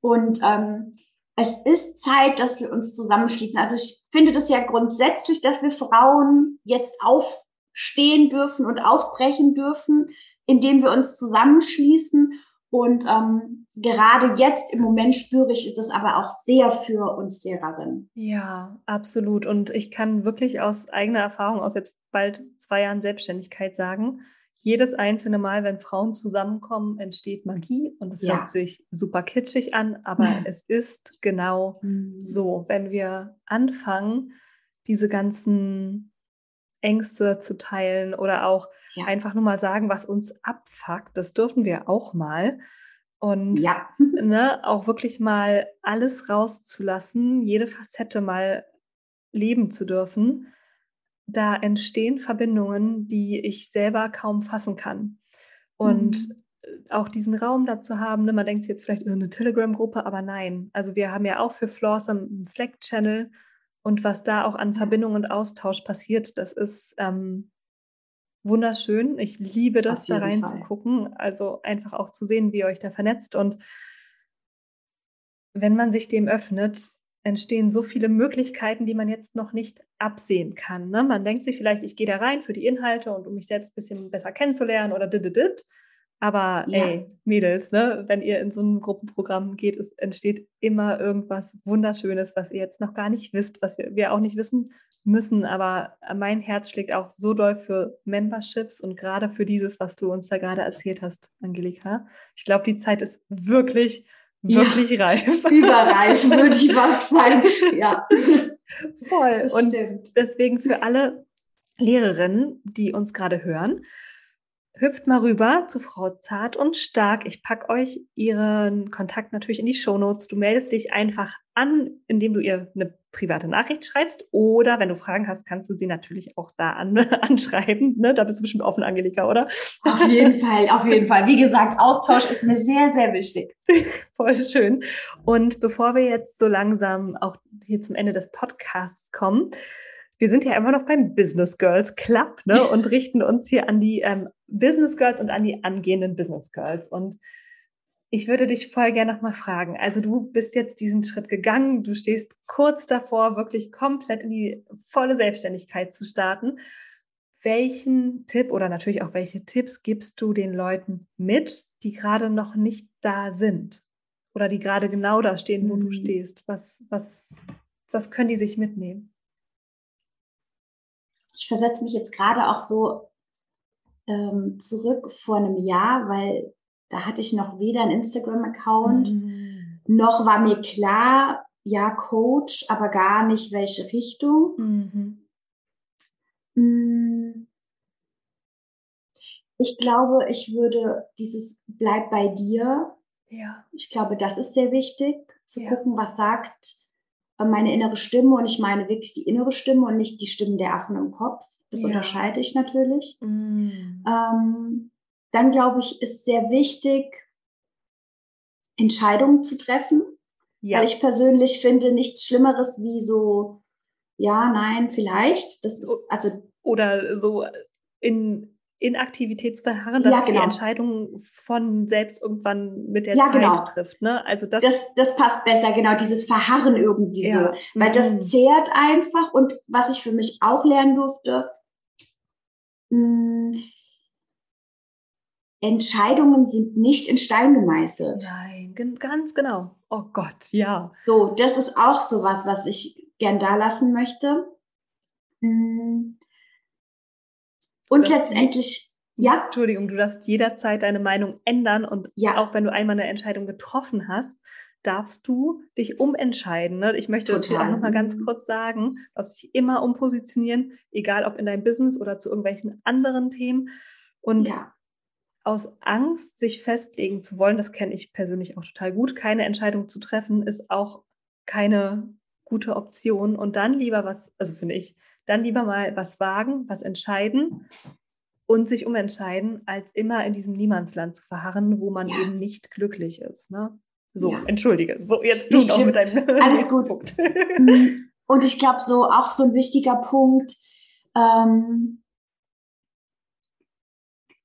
Und ähm, es ist Zeit, dass wir uns zusammenschließen. Also ich finde das ja grundsätzlich, dass wir Frauen jetzt auf stehen dürfen und aufbrechen dürfen, indem wir uns zusammenschließen. Und ähm, gerade jetzt im Moment spüre ich das aber auch sehr für uns Lehrerinnen. Ja, absolut. Und ich kann wirklich aus eigener Erfahrung, aus jetzt bald zwei Jahren Selbstständigkeit sagen, jedes einzelne Mal, wenn Frauen zusammenkommen, entsteht Magie und es ja. hört sich super kitschig an, aber es ist genau mhm. so. Wenn wir anfangen, diese ganzen Ängste zu teilen oder auch ja. einfach nur mal sagen, was uns abfuckt. Das dürfen wir auch mal. Und ja. ne, auch wirklich mal alles rauszulassen, jede Facette mal leben zu dürfen. Da entstehen Verbindungen, die ich selber kaum fassen kann. Und mhm. auch diesen Raum dazu haben, ne, man denkt jetzt vielleicht in eine Telegram-Gruppe, aber nein. Also wir haben ja auch für Floors einen Slack-Channel, und was da auch an Verbindung und Austausch passiert, das ist ähm, wunderschön. Ich liebe das, da reinzugucken. Also einfach auch zu sehen, wie ihr euch da vernetzt. Und wenn man sich dem öffnet, entstehen so viele Möglichkeiten, die man jetzt noch nicht absehen kann. Ne? Man denkt sich vielleicht, ich gehe da rein für die Inhalte und um mich selbst ein bisschen besser kennenzulernen oder dit, dit, dit. Aber ja. ey, Mädels, ne, wenn ihr in so ein Gruppenprogramm geht, es entsteht immer irgendwas Wunderschönes, was ihr jetzt noch gar nicht wisst, was wir, wir auch nicht wissen müssen. Aber mein Herz schlägt auch so doll für Memberships und gerade für dieses, was du uns da gerade erzählt hast, Angelika. Ich glaube, die Zeit ist wirklich, wirklich ja, reif. Überreif, würde ich was sagen. Ja. Voll. Das und stimmt. deswegen für alle Lehrerinnen, die uns gerade hören, hüpft mal rüber zu Frau Zart und Stark. Ich packe euch ihren Kontakt natürlich in die Shownotes. Du meldest dich einfach an, indem du ihr eine private Nachricht schreibst. Oder wenn du Fragen hast, kannst du sie natürlich auch da an, anschreiben. Ne? Da bist du bestimmt offen, Angelika, oder? Auf jeden Fall, auf jeden Fall. Wie gesagt, Austausch ist mir sehr, sehr wichtig. Voll schön. Und bevor wir jetzt so langsam auch hier zum Ende des Podcasts kommen, wir sind ja immer noch beim Business Girls Club ne, und richten uns hier an die ähm, Business Girls und an die angehenden Business Girls. Und ich würde dich voll gerne nochmal fragen. Also du bist jetzt diesen Schritt gegangen, du stehst kurz davor, wirklich komplett in die volle Selbstständigkeit zu starten. Welchen Tipp oder natürlich auch welche Tipps gibst du den Leuten mit, die gerade noch nicht da sind? Oder die gerade genau da stehen, wo mhm. du stehst? Was, was, was können die sich mitnehmen? Ich versetze mich jetzt gerade auch so ähm, zurück vor einem Jahr, weil da hatte ich noch weder einen Instagram-Account, mhm. noch war mir klar, ja, Coach, aber gar nicht welche Richtung. Mhm. Mm. Ich glaube, ich würde dieses Bleib bei dir. Ja. Ich glaube, das ist sehr wichtig, zu ja. gucken, was sagt meine innere Stimme und ich meine wirklich die innere Stimme und nicht die Stimmen der Affen im Kopf. Das ja. unterscheide ich natürlich. Mm. Ähm, dann glaube ich, ist sehr wichtig, Entscheidungen zu treffen. Ja. Weil ich persönlich finde nichts Schlimmeres wie so, ja, nein, vielleicht. Das ist, also. Oder so in Inaktivität zu verharren, dass ja, genau. die Entscheidung von selbst irgendwann mit der ja, Zeit genau. trifft. Ne? Also das, das, das passt besser, genau, dieses Verharren irgendwie ja. so. Weil mhm. das zehrt einfach und was ich für mich auch lernen durfte, mh, hm, Entscheidungen sind nicht in Stein gemeißelt. Nein, ganz genau. Oh Gott, ja. So, das ist auch so was, was ich gern da lassen möchte. Hm. Und letztendlich, ja. Entschuldigung, du darfst jederzeit deine Meinung ändern und ja. auch wenn du einmal eine Entscheidung getroffen hast, darfst du dich umentscheiden. Ne? Ich möchte Total. das auch noch mal ganz kurz sagen, dass dich immer umpositionieren, egal ob in deinem Business oder zu irgendwelchen anderen Themen. Und ja aus Angst, sich festlegen zu wollen, das kenne ich persönlich auch total gut, keine Entscheidung zu treffen, ist auch keine gute Option. Und dann lieber was, also finde ich, dann lieber mal was wagen, was entscheiden und sich umentscheiden, als immer in diesem Niemandsland zu verharren, wo man ja. eben nicht glücklich ist. Ne? So, ja. entschuldige. So, jetzt du noch mit deinem Alles gut. Punkt. Mm, und ich glaube, so auch so ein wichtiger Punkt, ähm,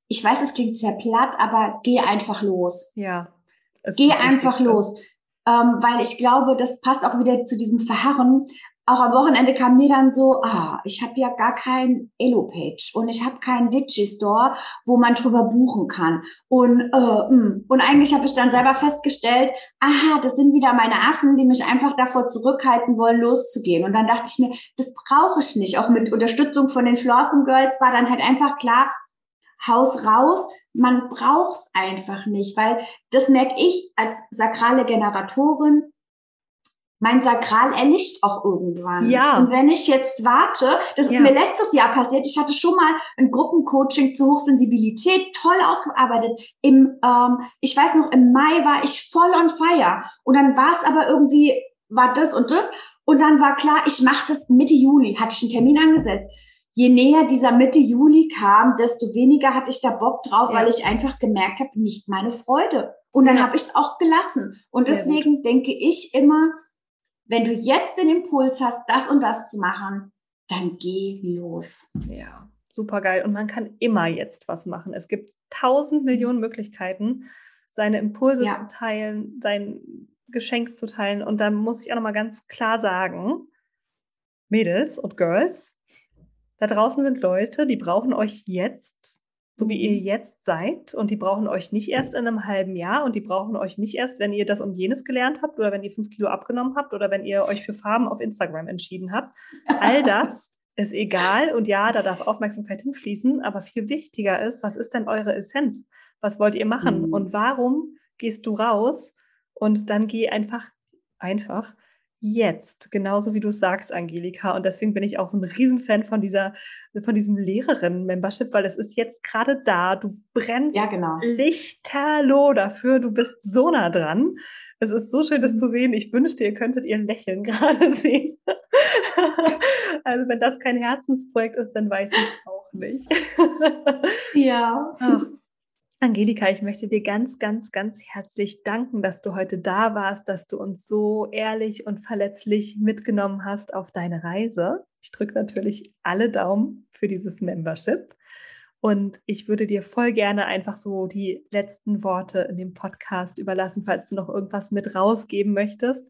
ich weiß, es klingt sehr platt, aber geh einfach los. Ja. Geh einfach los. Ähm, weil ich glaube, das passt auch wieder zu diesem Verharren. Auch am Wochenende kam mir dann so, ah, ich habe ja gar kein Elo-Page und ich habe keinen Digi-Store, wo man drüber buchen kann. Und, äh. Mm. und eigentlich habe ich dann selber festgestellt, aha, das sind wieder meine Affen, die mich einfach davor zurückhalten wollen, loszugehen. Und dann dachte ich mir, das brauche ich nicht. Auch mit Unterstützung von den Flossom Girls war dann halt einfach klar, Haus raus. Man braucht's einfach nicht, weil das merke ich als sakrale Generatorin. Mein Sakral erlischt auch irgendwann. Ja. Und wenn ich jetzt warte, das ist ja. mir letztes Jahr passiert, ich hatte schon mal ein Gruppencoaching zur Hochsensibilität, toll ausgearbeitet. Im, ähm, ich weiß noch, im Mai war ich voll on fire. Und dann war es aber irgendwie, war das und das. Und dann war klar, ich mache das Mitte Juli, hatte ich einen Termin angesetzt je näher dieser Mitte Juli kam, desto weniger hatte ich da Bock drauf, ja. weil ich einfach gemerkt habe, nicht meine Freude. Und dann ja. habe ich es auch gelassen. Und Sehr deswegen gut. denke ich immer, wenn du jetzt den Impuls hast, das und das zu machen, dann geh los. Ja, super geil. Und man kann immer jetzt was machen. Es gibt tausend Millionen Möglichkeiten, seine Impulse ja. zu teilen, sein Geschenk zu teilen. Und da muss ich auch nochmal ganz klar sagen, Mädels und Girls, da draußen sind Leute, die brauchen euch jetzt, so wie ihr jetzt seid. Und die brauchen euch nicht erst in einem halben Jahr und die brauchen euch nicht erst, wenn ihr das und jenes gelernt habt oder wenn ihr fünf Kilo abgenommen habt oder wenn ihr euch für Farben auf Instagram entschieden habt. All das ist egal und ja, da darf Aufmerksamkeit hinfließen. Aber viel wichtiger ist, was ist denn eure Essenz? Was wollt ihr machen? Mhm. Und warum gehst du raus? Und dann geh einfach, einfach jetzt, genauso wie du sagst, Angelika. Und deswegen bin ich auch so ein Riesenfan von dieser, von diesem Lehrerinnen-Membership, weil es ist jetzt gerade da. Du brennst ja, genau. lichterloh dafür. Du bist so nah dran. Es ist so schön, das zu sehen. Ich wünschte, ihr könntet ihr Lächeln gerade sehen. also wenn das kein Herzensprojekt ist, dann weiß ich auch nicht. ja. Ach, Angelika, ich möchte dir ganz, ganz, ganz herzlich danken, dass du heute da warst, dass du uns so ehrlich und verletzlich mitgenommen hast auf deine Reise. Ich drücke natürlich alle Daumen für dieses Membership. Und ich würde dir voll gerne einfach so die letzten Worte in dem Podcast überlassen. Falls du noch irgendwas mit rausgeben möchtest,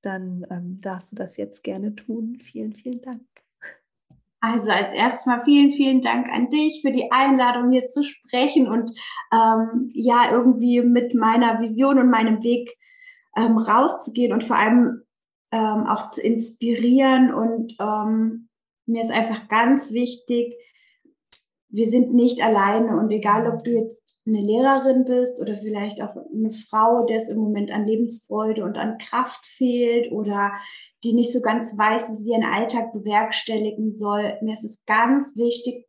dann ähm, darfst du das jetzt gerne tun. Vielen, vielen Dank. Also als erstes mal vielen, vielen Dank an dich für die Einladung, hier zu sprechen und ähm, ja, irgendwie mit meiner Vision und meinem Weg ähm, rauszugehen und vor allem ähm, auch zu inspirieren. Und ähm, mir ist einfach ganz wichtig, wir sind nicht alleine und egal, ob du jetzt eine Lehrerin bist oder vielleicht auch eine Frau, der es im Moment an Lebensfreude und an Kraft fehlt oder die nicht so ganz weiß, wie sie ihren Alltag bewerkstelligen soll. Mir ist es ganz wichtig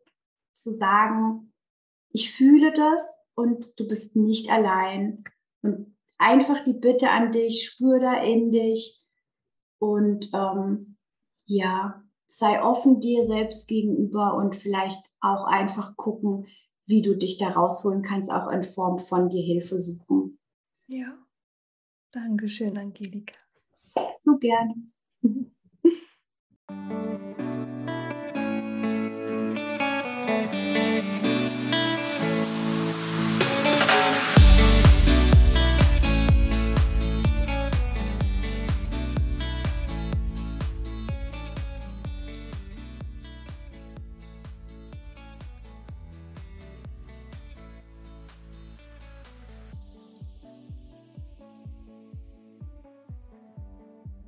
zu sagen, ich fühle das und du bist nicht allein. Und einfach die Bitte an dich, spür da in dich Und ähm, ja, sei offen dir selbst gegenüber und vielleicht auch einfach gucken, wie du dich da rausholen kannst, auch in Form von dir Hilfe suchen. Ja, Dankeschön, Angelika. So gerne.